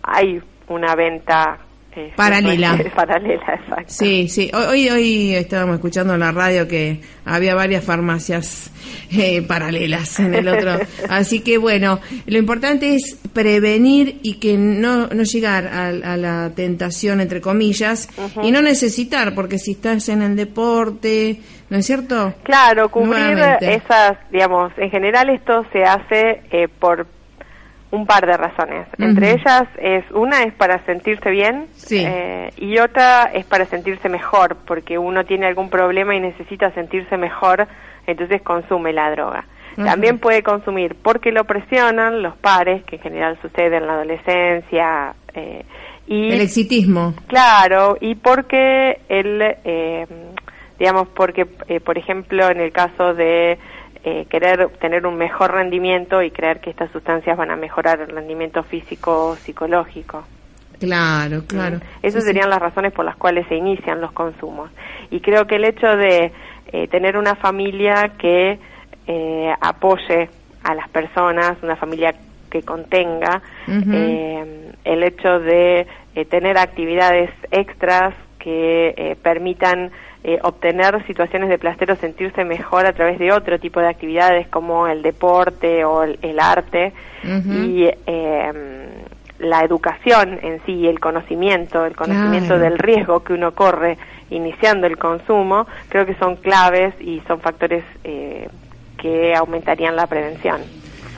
hay una venta eh, Paralela. paralela, exacto. Sí, sí. Hoy, hoy, estábamos escuchando en la radio que había varias farmacias eh, paralelas en el otro. Así que bueno, lo importante es prevenir y que no, no llegar a, a la tentación, entre comillas, y no necesitar, porque si estás en el deporte, ¿no es cierto? Claro, cubrir Nuevamente. esas, digamos, en general esto se hace eh, por un par de razones. Entre ellas es una es para sentirse bien Sí. eh, y otra es para sentirse mejor, porque uno tiene algún problema y necesita sentirse mejor, entonces consume la droga. También puede consumir porque lo presionan los pares, que en general sucede en la adolescencia, eh, y El exitismo. Claro, y porque el, eh, digamos, porque, eh, por ejemplo, en el caso de eh, querer tener un mejor rendimiento y creer que estas sustancias van a mejorar el rendimiento físico o psicológico. Claro, claro. Esas Sí, sí. serían las razones por las cuales se inician los consumos. Y creo que el hecho de eh, tener una familia que eh, apoye a las personas, una familia que contenga, eh, el hecho de eh, tener actividades extras que permitan eh, obtener situaciones de placer o sentirse mejor a través de otro tipo de actividades como el deporte o el, el arte. Y eh, la educación en sí, el conocimiento, el conocimiento Claro. del riesgo que uno corre iniciando el consumo, creo que son claves y son factores eh, que aumentarían la prevención,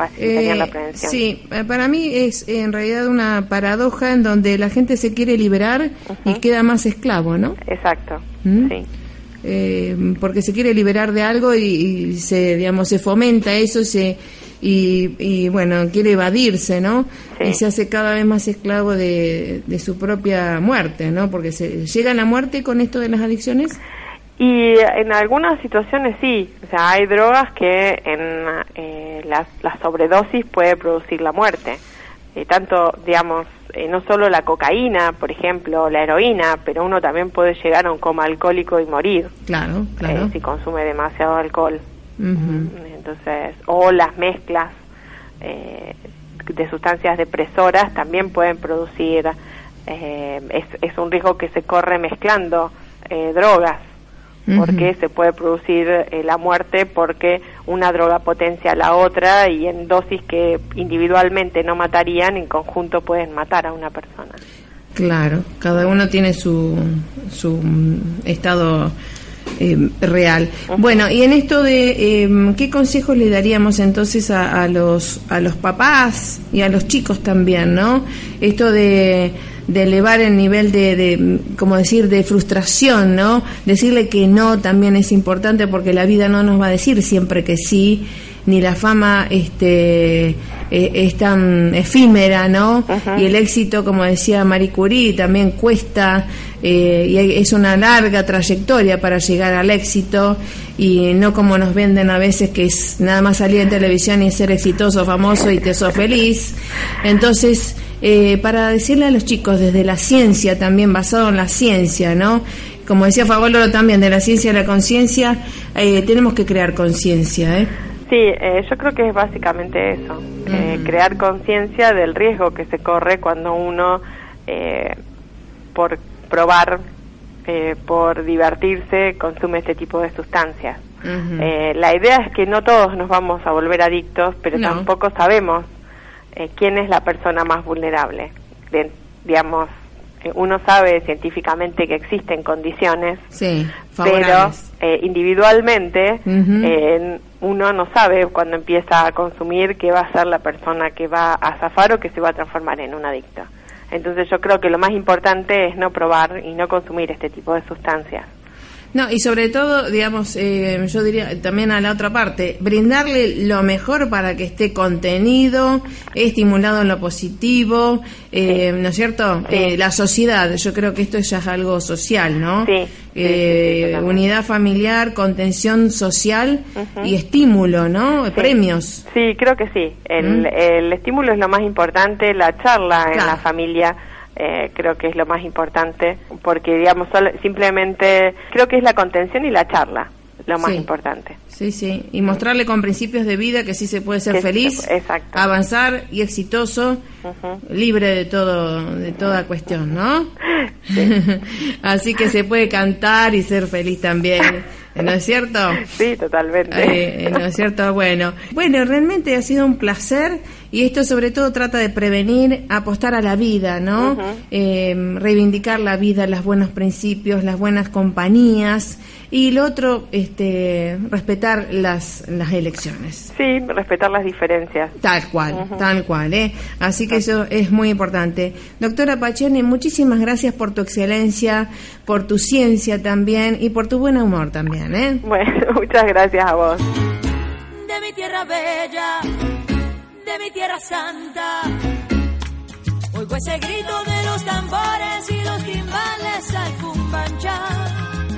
facilitarían Eh, la prevención. Sí, eh, para mí es en realidad una paradoja en donde la gente se quiere liberar y queda más esclavo, ¿no? Exacto, ¿Mm? sí. Eh, porque se quiere liberar de algo y, y se, digamos, se fomenta eso se, y, y, bueno, quiere evadirse, ¿no? Sí. Y se hace cada vez más esclavo de, de su propia muerte, ¿no? Porque se llega a la muerte con esto de las adicciones. Y en algunas situaciones sí, o sea, hay drogas que en eh, la, la sobredosis puede producir la muerte. Eh, tanto, digamos, eh, no solo la cocaína, por ejemplo, la heroína, pero uno también puede llegar a un coma alcohólico y morir Claro, claro. eh, si consume demasiado alcohol. Ujú. Entonces, o las mezclas eh, de sustancias depresoras también pueden producir, es, es un riesgo que se corre mezclando drogas, porque se puede producir eh, la muerte porque una droga potencia a la otra y en dosis que individualmente no matarían, en conjunto pueden matar a una persona. Claro, cada uno tiene su, su mm, estado eh, real. Bueno, y en esto de eh, qué consejos le daríamos entonces a, a, los a los papás y a los chicos también, ¿no? Esto de, de elevar el nivel de, de, como decir, de frustración, ¿no? Decirle que no también es importante porque la vida no nos va a decir siempre que sí ni la fama este eh, es tan efímera, ¿no? Y el éxito, como decía Marie Curie, también cuesta eh, y es una larga trayectoria para llegar al éxito y no como nos venden a veces que es nada más salir en televisión y ser exitoso, famoso y te sos feliz. Entonces, eh, para decirle a los chicos desde la ciencia también, basado en la ciencia, ¿no? Como decía Favoloro también, de la ciencia a la conciencia, eh, tenemos que crear conciencia, ¿eh? Sí, eh, yo creo que es básicamente eso, eh, crear conciencia del riesgo que se corre cuando uno, eh, por probar, eh, por divertirse, consume este tipo de sustancias. La idea es que no todos nos vamos a volver adictos, pero No. tampoco sabemos quién es la persona más vulnerable. De- digamos, uno sabe científicamente que existen condiciones Sí, pero eh, individualmente eh, uno no sabe cuando empieza a consumir qué va a ser la persona que va a zafar o que se va a transformar en un adicto. Entonces yo creo que lo más importante es no probar y no consumir este tipo de sustancias. No, y sobre todo, digamos, eh, yo diría también a la otra parte, brindarle lo mejor para que esté contenido, estimulado en lo positivo, eh, ¿no es cierto? Eh, la sociedad, yo creo que esto ya es algo social, ¿no? Sí, Eh, unidad familiar, contención social y estímulo, ¿no? Premios. Sí, creo que sí. El, Mm. el estímulo es lo más importante, la charla en la familia eh, creo que es lo más importante, porque digamos solo- simplemente creo que es la contención y la charla lo más Sí. importante. Sí, sí, y mostrarle con principios de vida que sí se puede ser Que se feliz, exacto. avanzar y exitoso, libre de todo, de toda cuestión, ¿no? Así que se puede cantar y ser feliz también, ¿no es cierto? Sí, totalmente. Eh, ¿No es cierto? Bueno, bueno, realmente ha sido un placer y esto sobre todo trata de prevenir, apostar a la vida, ¿no? Eh, reivindicar la vida, los buenos principios, las buenas compañías y lo otro, este, respetar las, las elecciones. Sí, respetar las diferencias. Tal cual, tal cual, ¿eh? Así que eso es muy importante. Doctora Pachene, muchísimas gracias por tu excelencia, por tu ciencia también y por tu buen humor también, ¿eh? Bueno, muchas gracias a vos. de mi tierra bella, de mi tierra santa. Oigo ese grito de los tambores y los timbales al.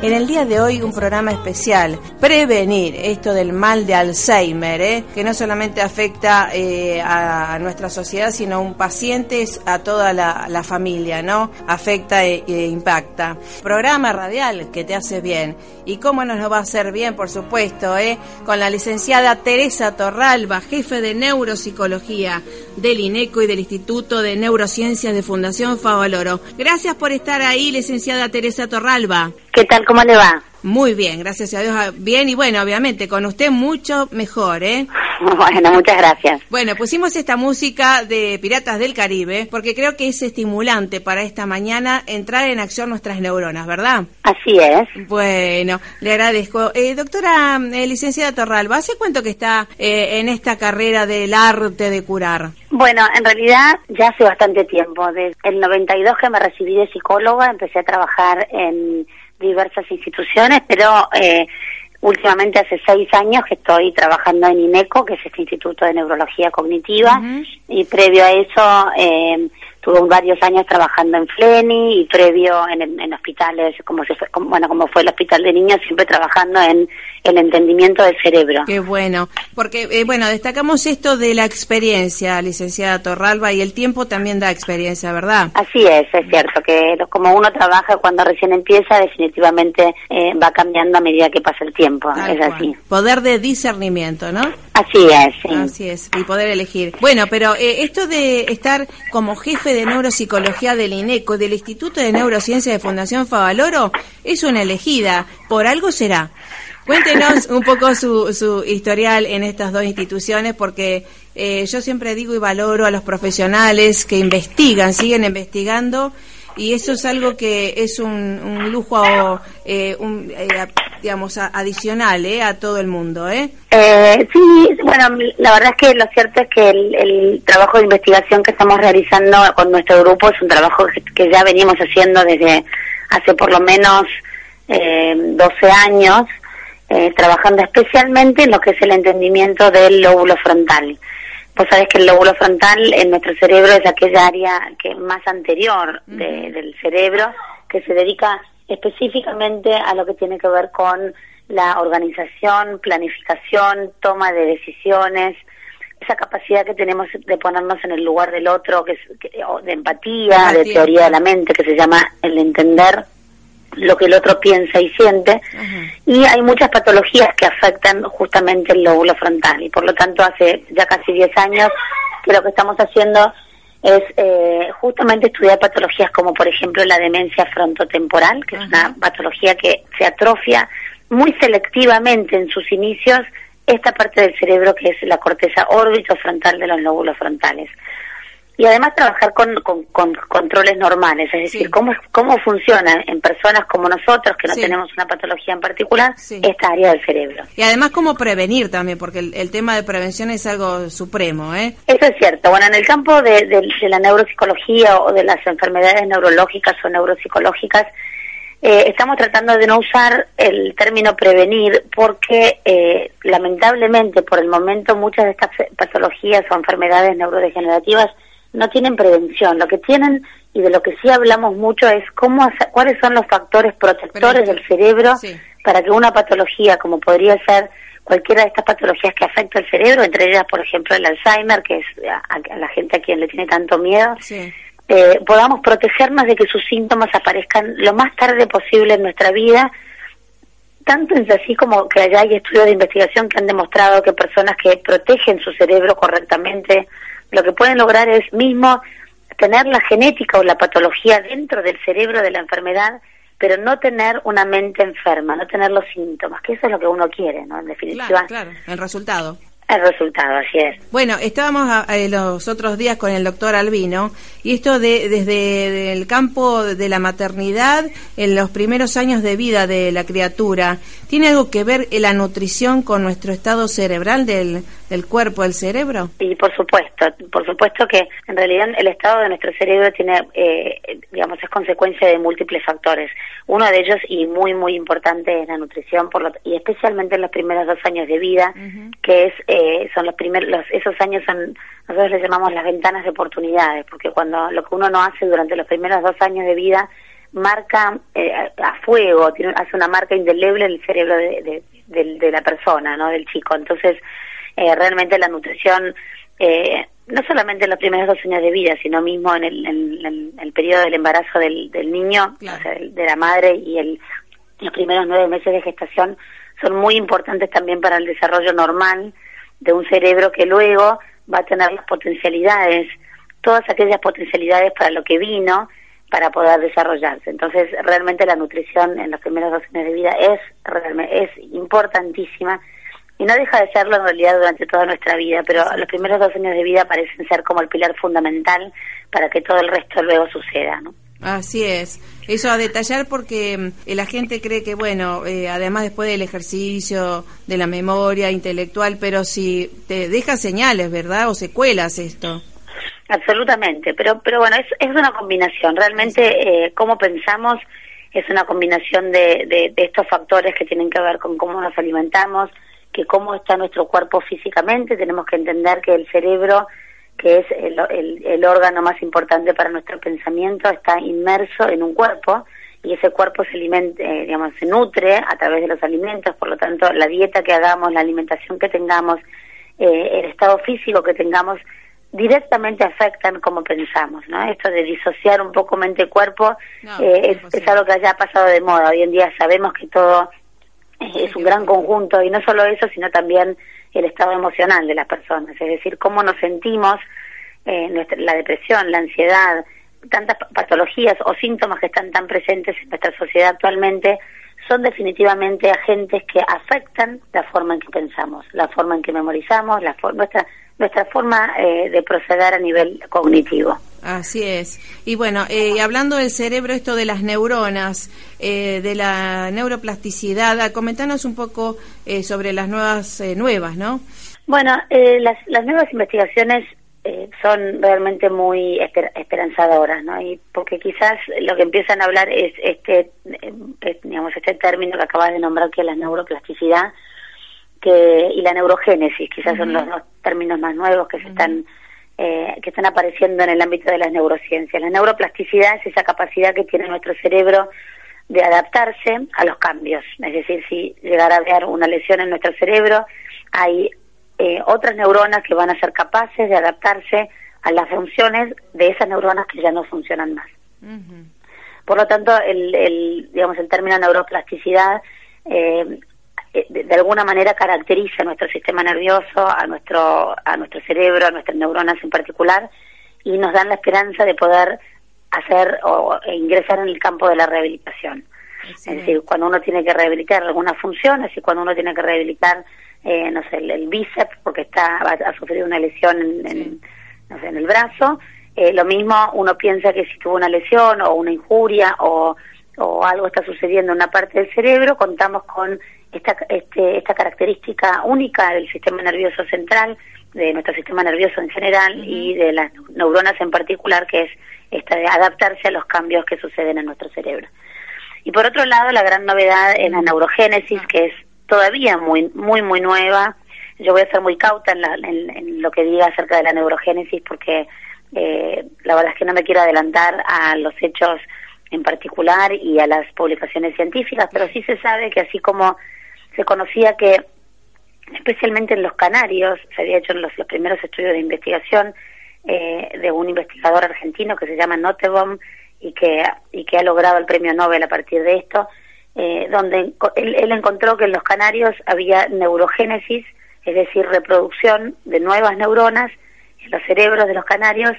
En el día de hoy un programa especial, prevenir esto del mal de Alzheimer, ¿eh? que no solamente afecta eh, a, nuestra sociedad, sino a un paciente, a toda la, la familia, ¿no? Afecta e, e impacta. Programa radial que te hace bien. ¿Y cómo nos lo va a hacer bien? Por supuesto, ¿eh? con la licenciada Teresa Torralba, jefe de Neuropsicología del INECO y del Instituto de Neurociencias de Fundación Favaloro. Gracias por estar ahí, licenciada Teresa Torralba. ¿Qué tal? ¿Cómo le va? Muy bien, gracias a Dios. ah, Bien, y bueno, obviamente, con usted mucho mejor, ¿eh? Bueno, muchas gracias. Bueno, pusimos esta música de Piratas del Caribe porque creo que es estimulante para esta mañana entrar en acción nuestras neuronas, ¿verdad? Así es. Bueno, le agradezco. Eh, doctora eh, licenciada Torralba, ¿hace cuánto que está eh, en esta carrera del arte de curar? Bueno, en realidad ya hace bastante tiempo. Desde el 92 que me recibí de psicóloga, empecé a trabajar en diversas instituciones, pero eh, últimamente hace seis años que estoy trabajando en INECO, que es este Instituto de Neurología Cognitiva, y previo a eso eh, tuve varios años trabajando en FLENI y previo en, en hospitales, como, se fue- como- bueno, como fue el hospital de niños, siempre trabajando en el entendimiento del cerebro. Qué bueno, porque eh, bueno, destacamos esto de la experiencia, licenciada Torralba, y el tiempo también da experiencia, ¿verdad? Así es, es cierto que como uno trabaja cuando recién empieza, definitivamente eh, va cambiando a medida que pasa el tiempo, Tal es cual. así. Poder de discernimiento, ¿no? Así es, sí. Así es, y poder elegir. Bueno, pero eh, esto de estar como jefe de neuropsicología del INECO, del Instituto de Neurociencia de Fundación Favaloro, es una elegida. Por algo será. Cuéntenos un poco su, su historial en estas dos instituciones, porque eh, yo siempre digo y valoro a los profesionales que investigan, siguen investigando y eso es algo que es un, un lujo, eh, un, eh, digamos, adicional ¿eh? a todo el mundo. ¿eh? Eh, sí, bueno, la verdad es que lo cierto es que el, el trabajo de investigación que estamos realizando con nuestro grupo es un trabajo que, ya venimos haciendo desde hace por lo menos eh, 12 años, eh, trabajando especialmente en lo que es el entendimiento del lóbulo frontal. Vos sabés que el lóbulo frontal en nuestro cerebro es aquella área que más anterior de- del cerebro que se dedica específicamente a lo que tiene que ver con la organización, planificación, toma de decisiones, esa capacidad que tenemos de ponernos en el lugar del otro, que es que- de empatía, de teoría de la mente, que se llama el entender lo que el otro piensa y siente. Y hay muchas patologías que afectan justamente el lóbulo frontal. Y por lo tanto, hace ya casi 10 años que lo que estamos haciendo es eh, justamente estudiar patologías como, por ejemplo, la demencia frontotemporal, que es una patología que se atrofia muy selectivamente en sus inicios esta parte del cerebro que es la corteza órbito-frontal de los lóbulos frontales. Y además trabajar con, con- con controles normales, es decir, cómo, es- cómo funciona en personas como nosotros, que no Sí. tenemos una patología en particular, esta área del cerebro. Y además cómo prevenir también, porque el, el tema de prevención es algo supremo. ¿eh? Eso es cierto. Bueno, en el campo de, de- de la neuropsicología o de las enfermedades neurológicas o neuropsicológicas, eh, estamos tratando de no usar el término prevenir porque eh, lamentablemente por el momento muchas de estas patologías o enfermedades neurodegenerativas no tienen prevención. Lo que tienen y de lo que sí hablamos mucho es cómo hacer- cuáles son los factores protectores del cerebro para que una patología como podría ser cualquiera de estas patologías que afecta el cerebro, entre ellas, por ejemplo, el Alzheimer, que es a, a la gente a quien le tiene tanto miedo, eh, podamos protegernos de que sus síntomas aparezcan lo más tarde posible en nuestra vida. Tanto es así como que allá hay estudios de investigación que han demostrado que personas que protegen su cerebro correctamente, lo que pueden lograr es mismo tener la genética o la patología dentro del cerebro de la enfermedad, pero no tener una mente enferma, no tener los síntomas, que eso es lo que uno quiere, ¿no? En definitiva, Claro, claro, el resultado. el resultado, así es. Bueno, estábamos a- eh, los otros días con el doctor Albino y esto de, desde el campo de la maternidad en los primeros años de vida de la criatura, ¿tiene algo que ver la nutrición con nuestro estado cerebral del, del cuerpo, del cerebro? Y por supuesto, por supuesto que en realidad el estado de nuestro cerebro tiene, eh, digamos, es consecuencia de múltiples factores. Uno de ellos y muy muy importante es la nutrición, por lo, y especialmente en los primeros dos años de vida, que es eh, son los primeros, los, esos años son nosotros les llamamos las ventanas de oportunidades, porque cuando lo que uno no hace durante los primeros dos años de vida marca eh, a a fuego, tiene, hace una marca indeleble en el cerebro de, de, de- de la persona, no del chico. Entonces, eh, realmente la nutrición, eh, no solamente en los primeros dos años de vida, sino mismo en el, en- en el periodo del embarazo del, del niño, o sea, de la madre y el, los primeros nueve meses de gestación, son muy importantes también para el desarrollo normal de un cerebro que luego va a tener las potencialidades, todas aquellas potencialidades para lo que vino, para poder desarrollarse. Entonces, realmente la nutrición en los primeros dos años de vida es, es importantísima y no deja de serlo en realidad durante toda nuestra vida, pero los primeros dos años de vida parecen ser como el pilar fundamental para que todo el resto luego suceda, ¿no? Así es. Eso a detallar porque mm, la gente cree que, bueno, eh, además después del ejercicio, de la memoria intelectual, pero si te deja señales, ¿verdad? O secuelas esto. Absolutamente, pero pero bueno, es, es una combinación. Realmente, eh, cómo pensamos es una combinación de, de, de estos factores que tienen que ver con cómo nos alimentamos, que cómo está nuestro cuerpo físicamente. Tenemos que entender que el cerebro, que es el, el, el órgano más importante para nuestro pensamiento, está inmerso en un cuerpo y ese cuerpo se alimenta, eh, digamos, se nutre a través de los alimentos. Por lo tanto, la dieta que hagamos, la alimentación que tengamos, eh, el estado físico que tengamos directamente afectan cómo pensamos, ¿no? Esto de disociar un poco mente-cuerpo eh, es, es algo que ya ha pasado de moda. Hoy en día sabemos que todo es un gran conjunto y no solo eso, sino también el estado emocional de las personas, es decir, cómo nos sentimos, eh, la depresión, la ansiedad, tantas pa- patologías o síntomas que están tan presentes en nuestra sociedad actualmente son definitivamente agentes que afectan la forma en que pensamos, la forma en que memorizamos, la for- nuestra nuestra forma eh, de proceder a nivel cognitivo. Así es. Y bueno, eh, hablando del cerebro, esto de las neuronas, eh, de la neuroplasticidad, comentanos un poco eh, sobre las nuevas, eh, nuevas, ¿no? Bueno, eh, las, las nuevas investigaciones eh, son realmente muy esper- esperanzadoras, ¿no? Y porque quizás lo que empiezan a hablar es este, es, digamos, este término que acabas de nombrar, que es la neuroplasticidad, que y la neurogénesis, quizás son los dos términos más nuevos que se están eh, que están apareciendo en el ámbito de las neurociencias. La neuroplasticidad es esa capacidad que tiene nuestro cerebro de adaptarse a los cambios. Es decir, si llegara a haber una lesión en nuestro cerebro, hay eh, otras neuronas que van a ser capaces de adaptarse a las funciones de esas neuronas que ya no funcionan más. Por lo tanto, el, el, digamos, el término neuroplasticidad eh, eh, de, de alguna manera caracteriza a nuestro sistema nervioso, a nuestro, a nuestro cerebro, a nuestras neuronas en particular, y nos dan la esperanza de poder hacer o e ingresar en el campo de la rehabilitación. Es decir, cuando uno tiene que rehabilitar algunas funciones y cuando uno tiene que rehabilitar, eh, no sé, el, el bíceps porque está ha, sufrido una lesión en, en, no sé, en el brazo, eh, lo mismo uno piensa que si tuvo una lesión o una injuria o, o algo está sucediendo en una parte del cerebro, contamos con esta, este, esta característica única del sistema nervioso central, de nuestro sistema nervioso en general y de las neuronas en particular, que es esta de adaptarse a los cambios que suceden en nuestro cerebro. Y por otro lado, la gran novedad es la neurogénesis, que es todavía muy, muy, muy nueva. Yo voy a ser muy cauta en, la- en- en lo que diga acerca de la neurogénesis porque eh, la verdad es que no me quiero adelantar a los hechos en particular y a las publicaciones científicas, pero sí se sabe que así como se conocía que especialmente en los canarios, se había hecho en los, primeros estudios de investigación eh, de un investigador argentino que se llama Nottebohm y que, y que ha logrado el premio Nobel a partir de esto, eh, donde él, él encontró que en los canarios había neurogénesis, es decir, reproducción de nuevas neuronas en los cerebros de los canarios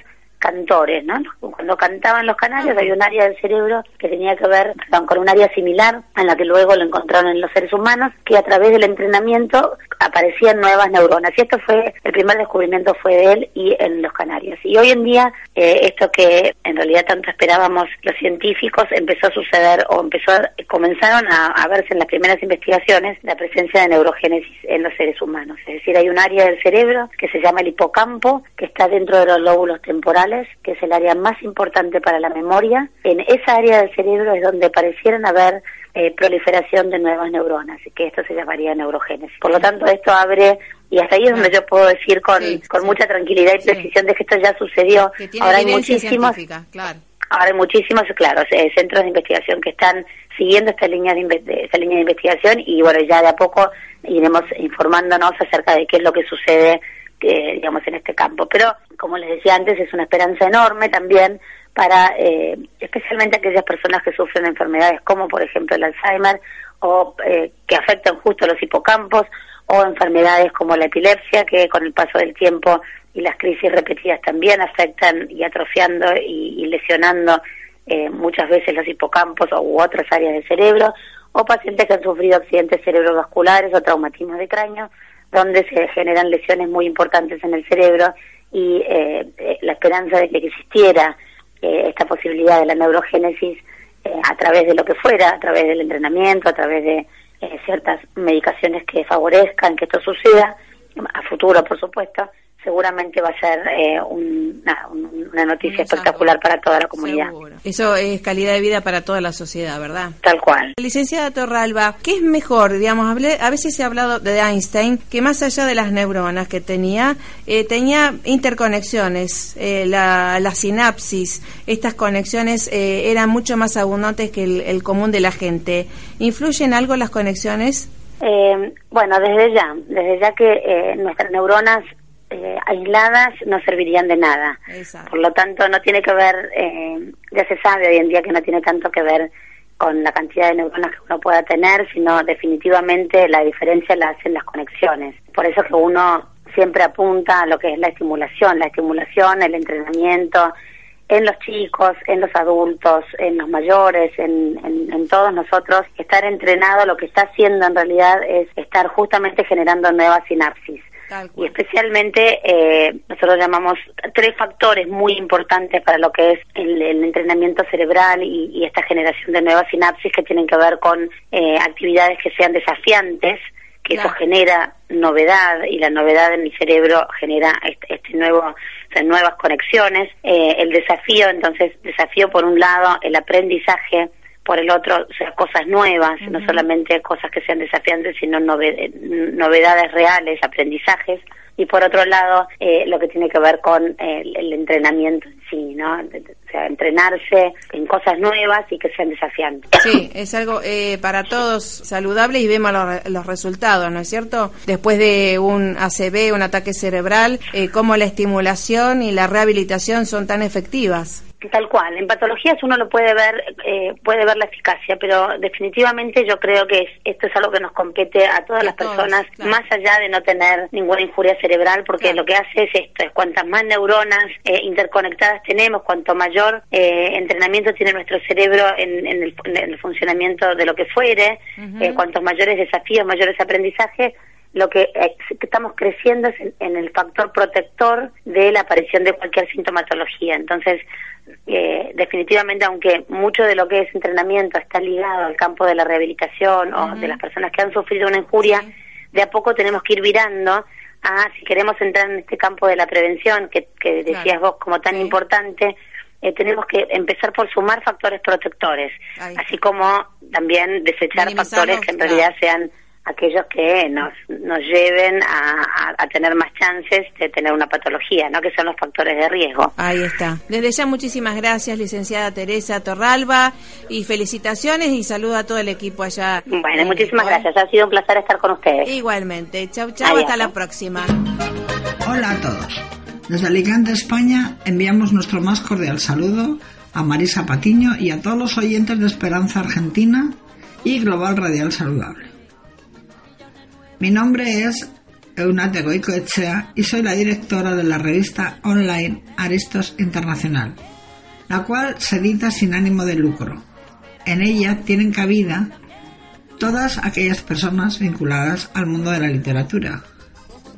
cantores, ¿no? Cuando cantaban los canarios había un área del cerebro que tenía que ver perdón, con un área similar a la que luego lo encontraron en los seres humanos, que a través del entrenamiento aparecían nuevas neuronas. Y esto fue, el primer descubrimiento fue de él y en los canarios. Y hoy en día, eh, esto que en realidad tanto esperábamos los científicos, empezó a suceder o empezó a, comenzaron a, a verse en las primeras investigaciones la presencia de neurogénesis en los seres humanos. Es decir, hay un área del cerebro que se llama el hipocampo, que está dentro de los lóbulos temporales, que es el área más importante para la memoria. En esa área del cerebro es donde parecieran haber eh, proliferación de nuevas neuronas, y que esto se llamaría neurogénesis. Por lo tanto, esto abre, y hasta ahí es donde yo puedo decir con, con mucha tranquilidad y precisión de que esto ya sucedió. Que tiene Ahora hay muchísimos claro. Ahora hay muchísimos, claro, eh, centros de investigación que están siguiendo esta línea de- esta línea de investigación y bueno, ya de a poco iremos informándonos acerca de qué es lo que sucede, eh, digamos, en este campo. Pero, como les decía antes, es una esperanza enorme también para eh, especialmente aquellas personas que sufren enfermedades como, por ejemplo, el Alzheimer o eh, que afectan justo los hipocampos o enfermedades como la epilepsia que con el paso del tiempo y las crisis repetidas también afectan y atrofiando y, lesionando eh, muchas veces los hipocampos u otras áreas del cerebro, o pacientes que han sufrido accidentes cerebrovasculares o traumatismos de cráneo, donde se generan lesiones muy importantes en el cerebro y eh, eh, la esperanza de que existiera esta posibilidad de la neurogénesis eh, a través de lo que fuera, a través del entrenamiento, a través de eh, ciertas medicaciones que favorezcan que esto suceda, a futuro por supuesto, seguramente va a ser eh, un- una noticia espectacular para toda la comunidad. Eso es calidad de vida para toda la sociedad, ¿verdad? Tal cual. Licenciada Torralba, ¿qué es mejor? Digamos, hablé, a veces se ha hablado de Einstein, que más allá de las neuronas que tenía, eh, tenía interconexiones, eh, la, la sinapsis, estas conexiones eh, eran mucho más abundantes que el, el común de la gente. ¿Influyen algo las conexiones? Eh, bueno, desde ya, desde ya que eh, nuestras neuronas eh, aisladas no servirían de nada. Por lo tanto, no tiene que ver, eh, ya se sabe hoy en día que no tiene tanto que ver con la cantidad de neuronas que uno pueda tener, sino definitivamente la diferencia la hacen las conexiones. Por eso que uno siempre apunta a lo que es la estimulación, la estimulación, el entrenamiento en los chicos, en los adultos, en los mayores, en, en- en todos nosotros. Estar entrenado lo que está haciendo en realidad es estar justamente generando nuevas sinapsis. Y especialmente eh, nosotros llamamos tres factores muy importantes para lo que es el, entrenamiento cerebral y, esta generación de nuevas sinapsis que tienen que ver con eh, actividades que sean desafiantes, que eso genera novedad y la novedad en mi cerebro genera este, este nuevo, o nuevas conexiones. Eh, el desafío, entonces, desafío por un lado el aprendizaje, por el otro, o sea, cosas nuevas, no solamente cosas que sean desafiantes, sino novedades reales, aprendizajes y por otro lado eh, lo que tiene que ver con el, entrenamiento en sí, ¿no? O sea, entrenarse en cosas nuevas y que sean desafiantes. Sí, es algo eh, para todos saludable y vemos los, resultados, ¿no es cierto? Después de un ACV, un ataque cerebral, eh, cómo la estimulación y la rehabilitación son tan efectivas. Tal cual, en patologías uno lo puede ver, eh, puede ver la eficacia, pero definitivamente yo creo que esto es algo que nos compete a todas las personas, más allá de no tener ninguna injuria cerebral, porque lo que hace es esto, es cuantas más neuronas eh, interconectadas tenemos, cuanto mayor eh, entrenamiento tiene nuestro cerebro en, el, funcionamiento de lo que fuere, cuantos mayores desafíos, mayores aprendizajes, lo que estamos creciendo es en, el factor protector de la aparición de cualquier sintomatología. Entonces, eh, definitivamente, aunque mucho de lo que es entrenamiento está ligado al campo de la rehabilitación o de las personas que han sufrido una injuria, de a poco tenemos que ir virando a, si queremos entrar en este campo de la prevención, que, decías vos como tan importante, eh, tenemos que empezar por sumar factores protectores, así como también desechar factores que en realidad sean aquellos que nos, nos lleven a, a, tener más chances de tener una patología, ¿no? que son los factores de riesgo. Ahí está. Desde ya muchísimas gracias, licenciada Teresa Torralba, y felicitaciones y saludo a todo el equipo allá. Bueno, muchísimas gracias, ha sido un placer estar con ustedes. Igualmente, chau chau, hasta la próxima. Hola a todos. Desde Alicante, España, enviamos nuestro más cordial saludo a Marisa Patiño y a todos los oyentes de Esperanza Argentina y Global Radial Saludable. Mi nombre es Eunate Goicoechea y soy la directora de la revista online Aristos Internacional, la cual se edita sin ánimo de lucro. En ella tienen cabida todas aquellas personas vinculadas al mundo de la literatura.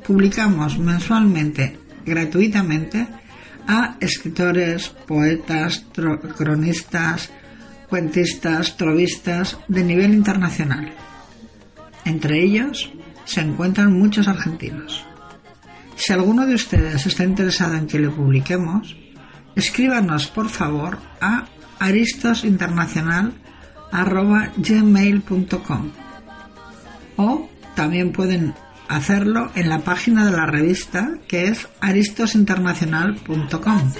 Publicamos mensualmente, gratuitamente, a escritores, poetas, cronistas, cuentistas, trovistas de nivel internacional. Entre ellos, se encuentran muchos argentinos. Si alguno de ustedes está interesado en que le publiquemos, escríbanos por favor a aristosinternacional.gmail.com o también pueden hacerlo en la página de la revista que es aristosinternacional.com.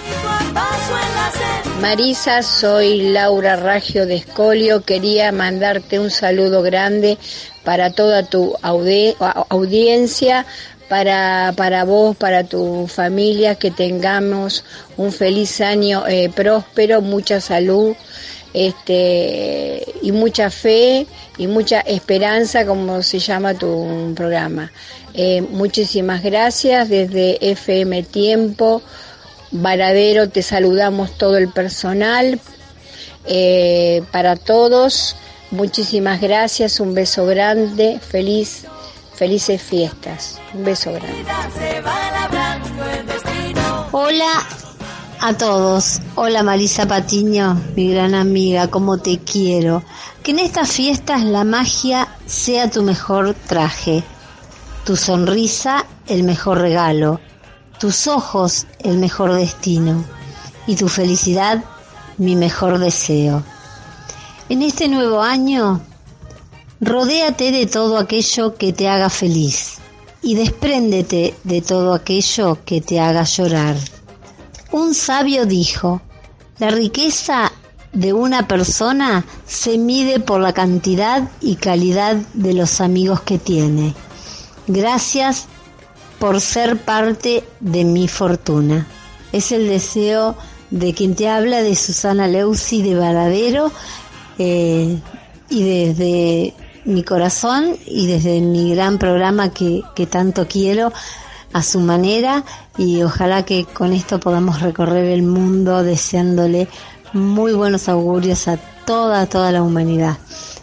Marisa, soy Laura Raggio de Escolio. Quería mandarte un saludo grande para toda tu audiencia, para, para vos, para tu familia, que tengamos un feliz año eh, próspero, mucha salud este, y mucha fe y mucha esperanza, como se llama tu programa. Eh, muchísimas gracias desde FM Tiempo. Varadero, te saludamos todo el personal, eh, para todos, muchísimas gracias, un beso grande, feliz, felices fiestas, un beso grande. Hola a todos, hola Marisa Patiño, mi gran amiga, como te quiero. Que en estas fiestas la magia sea tu mejor traje, tu sonrisa el mejor regalo tus ojos el mejor destino y tu felicidad mi mejor deseo. En este nuevo año, rodéate de todo aquello que te haga feliz y despréndete de todo aquello que te haga llorar. Un sabio dijo, la riqueza de una persona se mide por la cantidad y calidad de los amigos que tiene. Gracias por ser parte de mi fortuna. Es el deseo de quien te habla de Susana Leusi de Varadero eh, y desde mi corazón y desde mi gran programa que, que tanto quiero a su manera y ojalá que con esto podamos recorrer el mundo deseándole muy buenos augurios a toda, toda la humanidad.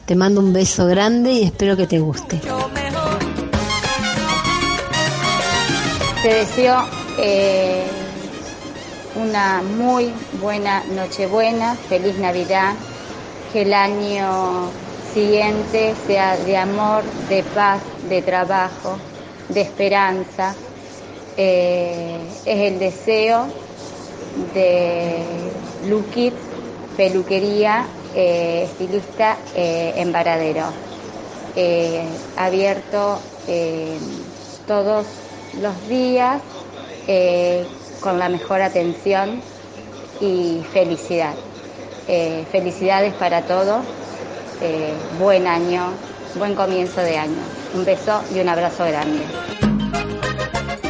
Te mando un beso grande y espero que te guste. Te deseo eh, una muy buena Nochebuena, feliz Navidad, que el año siguiente sea de amor, de paz, de trabajo, de esperanza. Eh, es el deseo de Luquit, peluquería, eh, estilista en Varadero. Abierto todos los días eh, con la mejor atención y felicidad. Eh, felicidades para todos, eh, buen año, buen comienzo de año. Un beso y un abrazo grande.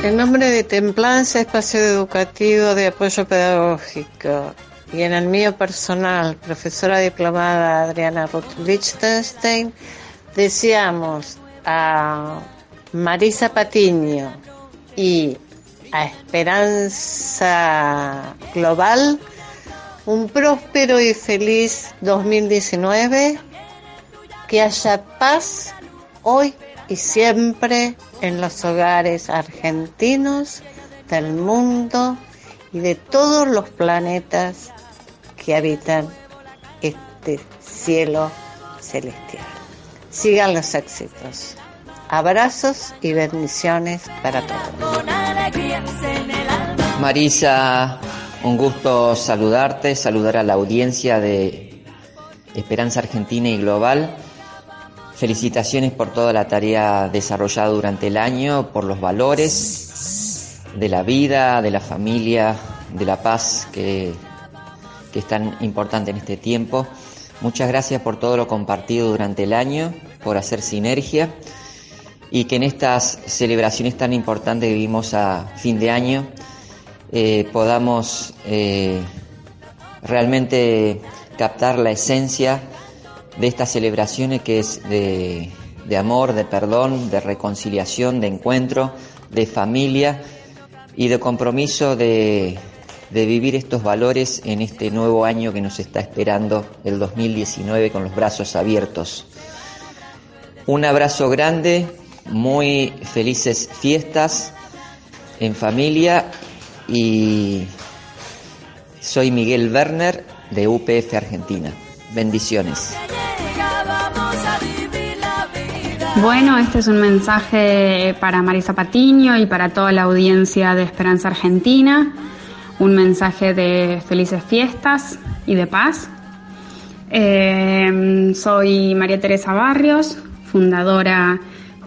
En nombre de Templanza, Espacio Educativo de Apoyo Pedagógico, y en el mío personal, profesora diplomada Adriana Ruth Lichtenstein, deseamos a Marisa Patiño y a Esperanza Global un próspero y feliz 2019, que haya paz hoy y siempre en los hogares argentinos, del mundo y de todos los planetas que habitan este cielo celestial. Sigan los éxitos. Abrazos y bendiciones para todos. Marisa, un gusto saludarte, saludar a la audiencia de Esperanza Argentina y Global. Felicitaciones por toda la tarea desarrollada durante el año, por los valores de la vida, de la familia, de la paz que, que es tan importante en este tiempo. Muchas gracias por todo lo compartido durante el año, por hacer sinergia y que en estas celebraciones tan importantes que vivimos a fin de año eh, podamos eh, realmente captar la esencia de estas celebraciones que es de, de amor, de perdón, de reconciliación, de encuentro, de familia y de compromiso de, de vivir estos valores en este nuevo año que nos está esperando, el 2019, con los brazos abiertos. Un abrazo grande, muy felices fiestas en familia y soy Miguel Werner de UPF Argentina. Bendiciones. Bueno, este es un mensaje para Marisa Patiño y para toda la audiencia de Esperanza Argentina. Un mensaje de felices fiestas y de paz. Eh, soy María Teresa Barrios, fundadora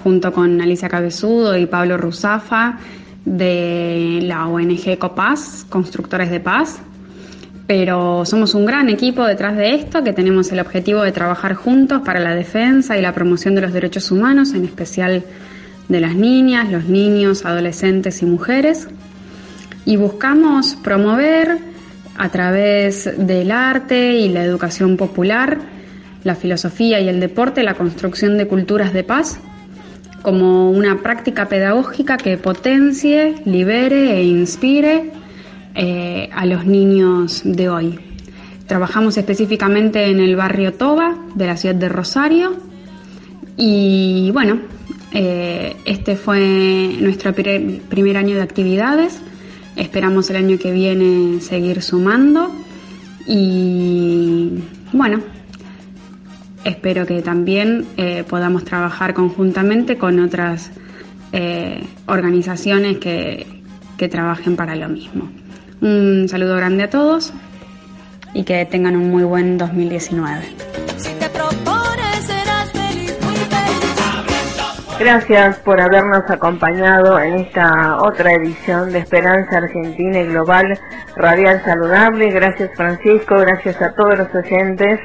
junto con Alicia Cabezudo y Pablo Ruzafa de la ONG Copaz, Constructores de Paz. Pero somos un gran equipo detrás de esto que tenemos el objetivo de trabajar juntos para la defensa y la promoción de los derechos humanos, en especial de las niñas, los niños, adolescentes y mujeres. Y buscamos promover a través del arte y la educación popular, la filosofía y el deporte la construcción de culturas de paz como una práctica pedagógica que potencie, libere e inspire eh, a los niños de hoy. Trabajamos específicamente en el barrio Toba de la ciudad de Rosario y bueno, eh, este fue nuestro primer, primer año de actividades. Esperamos el año que viene seguir sumando y bueno, espero que también eh, podamos trabajar conjuntamente con otras eh, organizaciones que, que trabajen para lo mismo. Un saludo grande a todos y que tengan un muy buen 2019. Gracias por habernos acompañado en esta otra edición de Esperanza Argentina y Global Radial Saludable. Gracias Francisco, gracias a todos los oyentes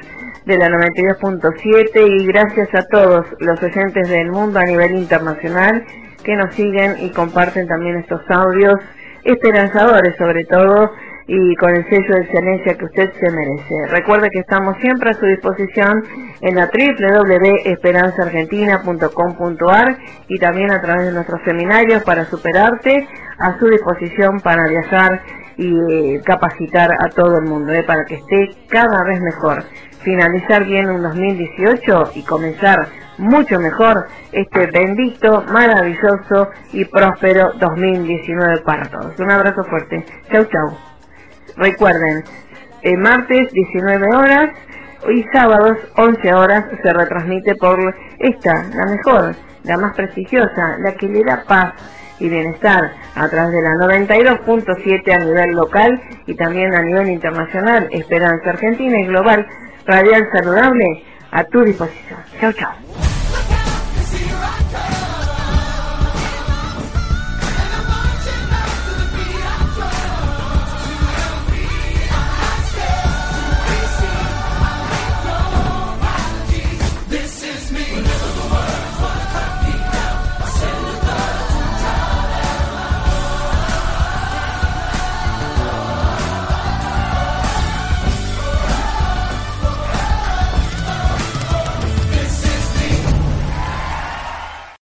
de la 92.7 y gracias a todos los oyentes del mundo a nivel internacional que nos siguen y comparten también estos audios esperanzadores sobre todo y con el sello de excelencia que usted se merece. Recuerde que estamos siempre a su disposición en la www.esperanzaargentina.com.ar y también a través de nuestros seminarios para superarte a su disposición para viajar y eh, capacitar a todo el mundo, eh, para que esté cada vez mejor. Finalizar bien un 2018 y comenzar mucho mejor este bendito, maravilloso y próspero 2019 para todos. Un abrazo fuerte. Chau, chau. Recuerden, el martes 19 horas y sábados 11 horas se retransmite por esta, la mejor, la más prestigiosa, la que le da paz y bienestar a través de la 92.7 a nivel local y también a nivel internacional, Esperanza Argentina y Global, Radial Saludable a tu disposición. Chau, chau.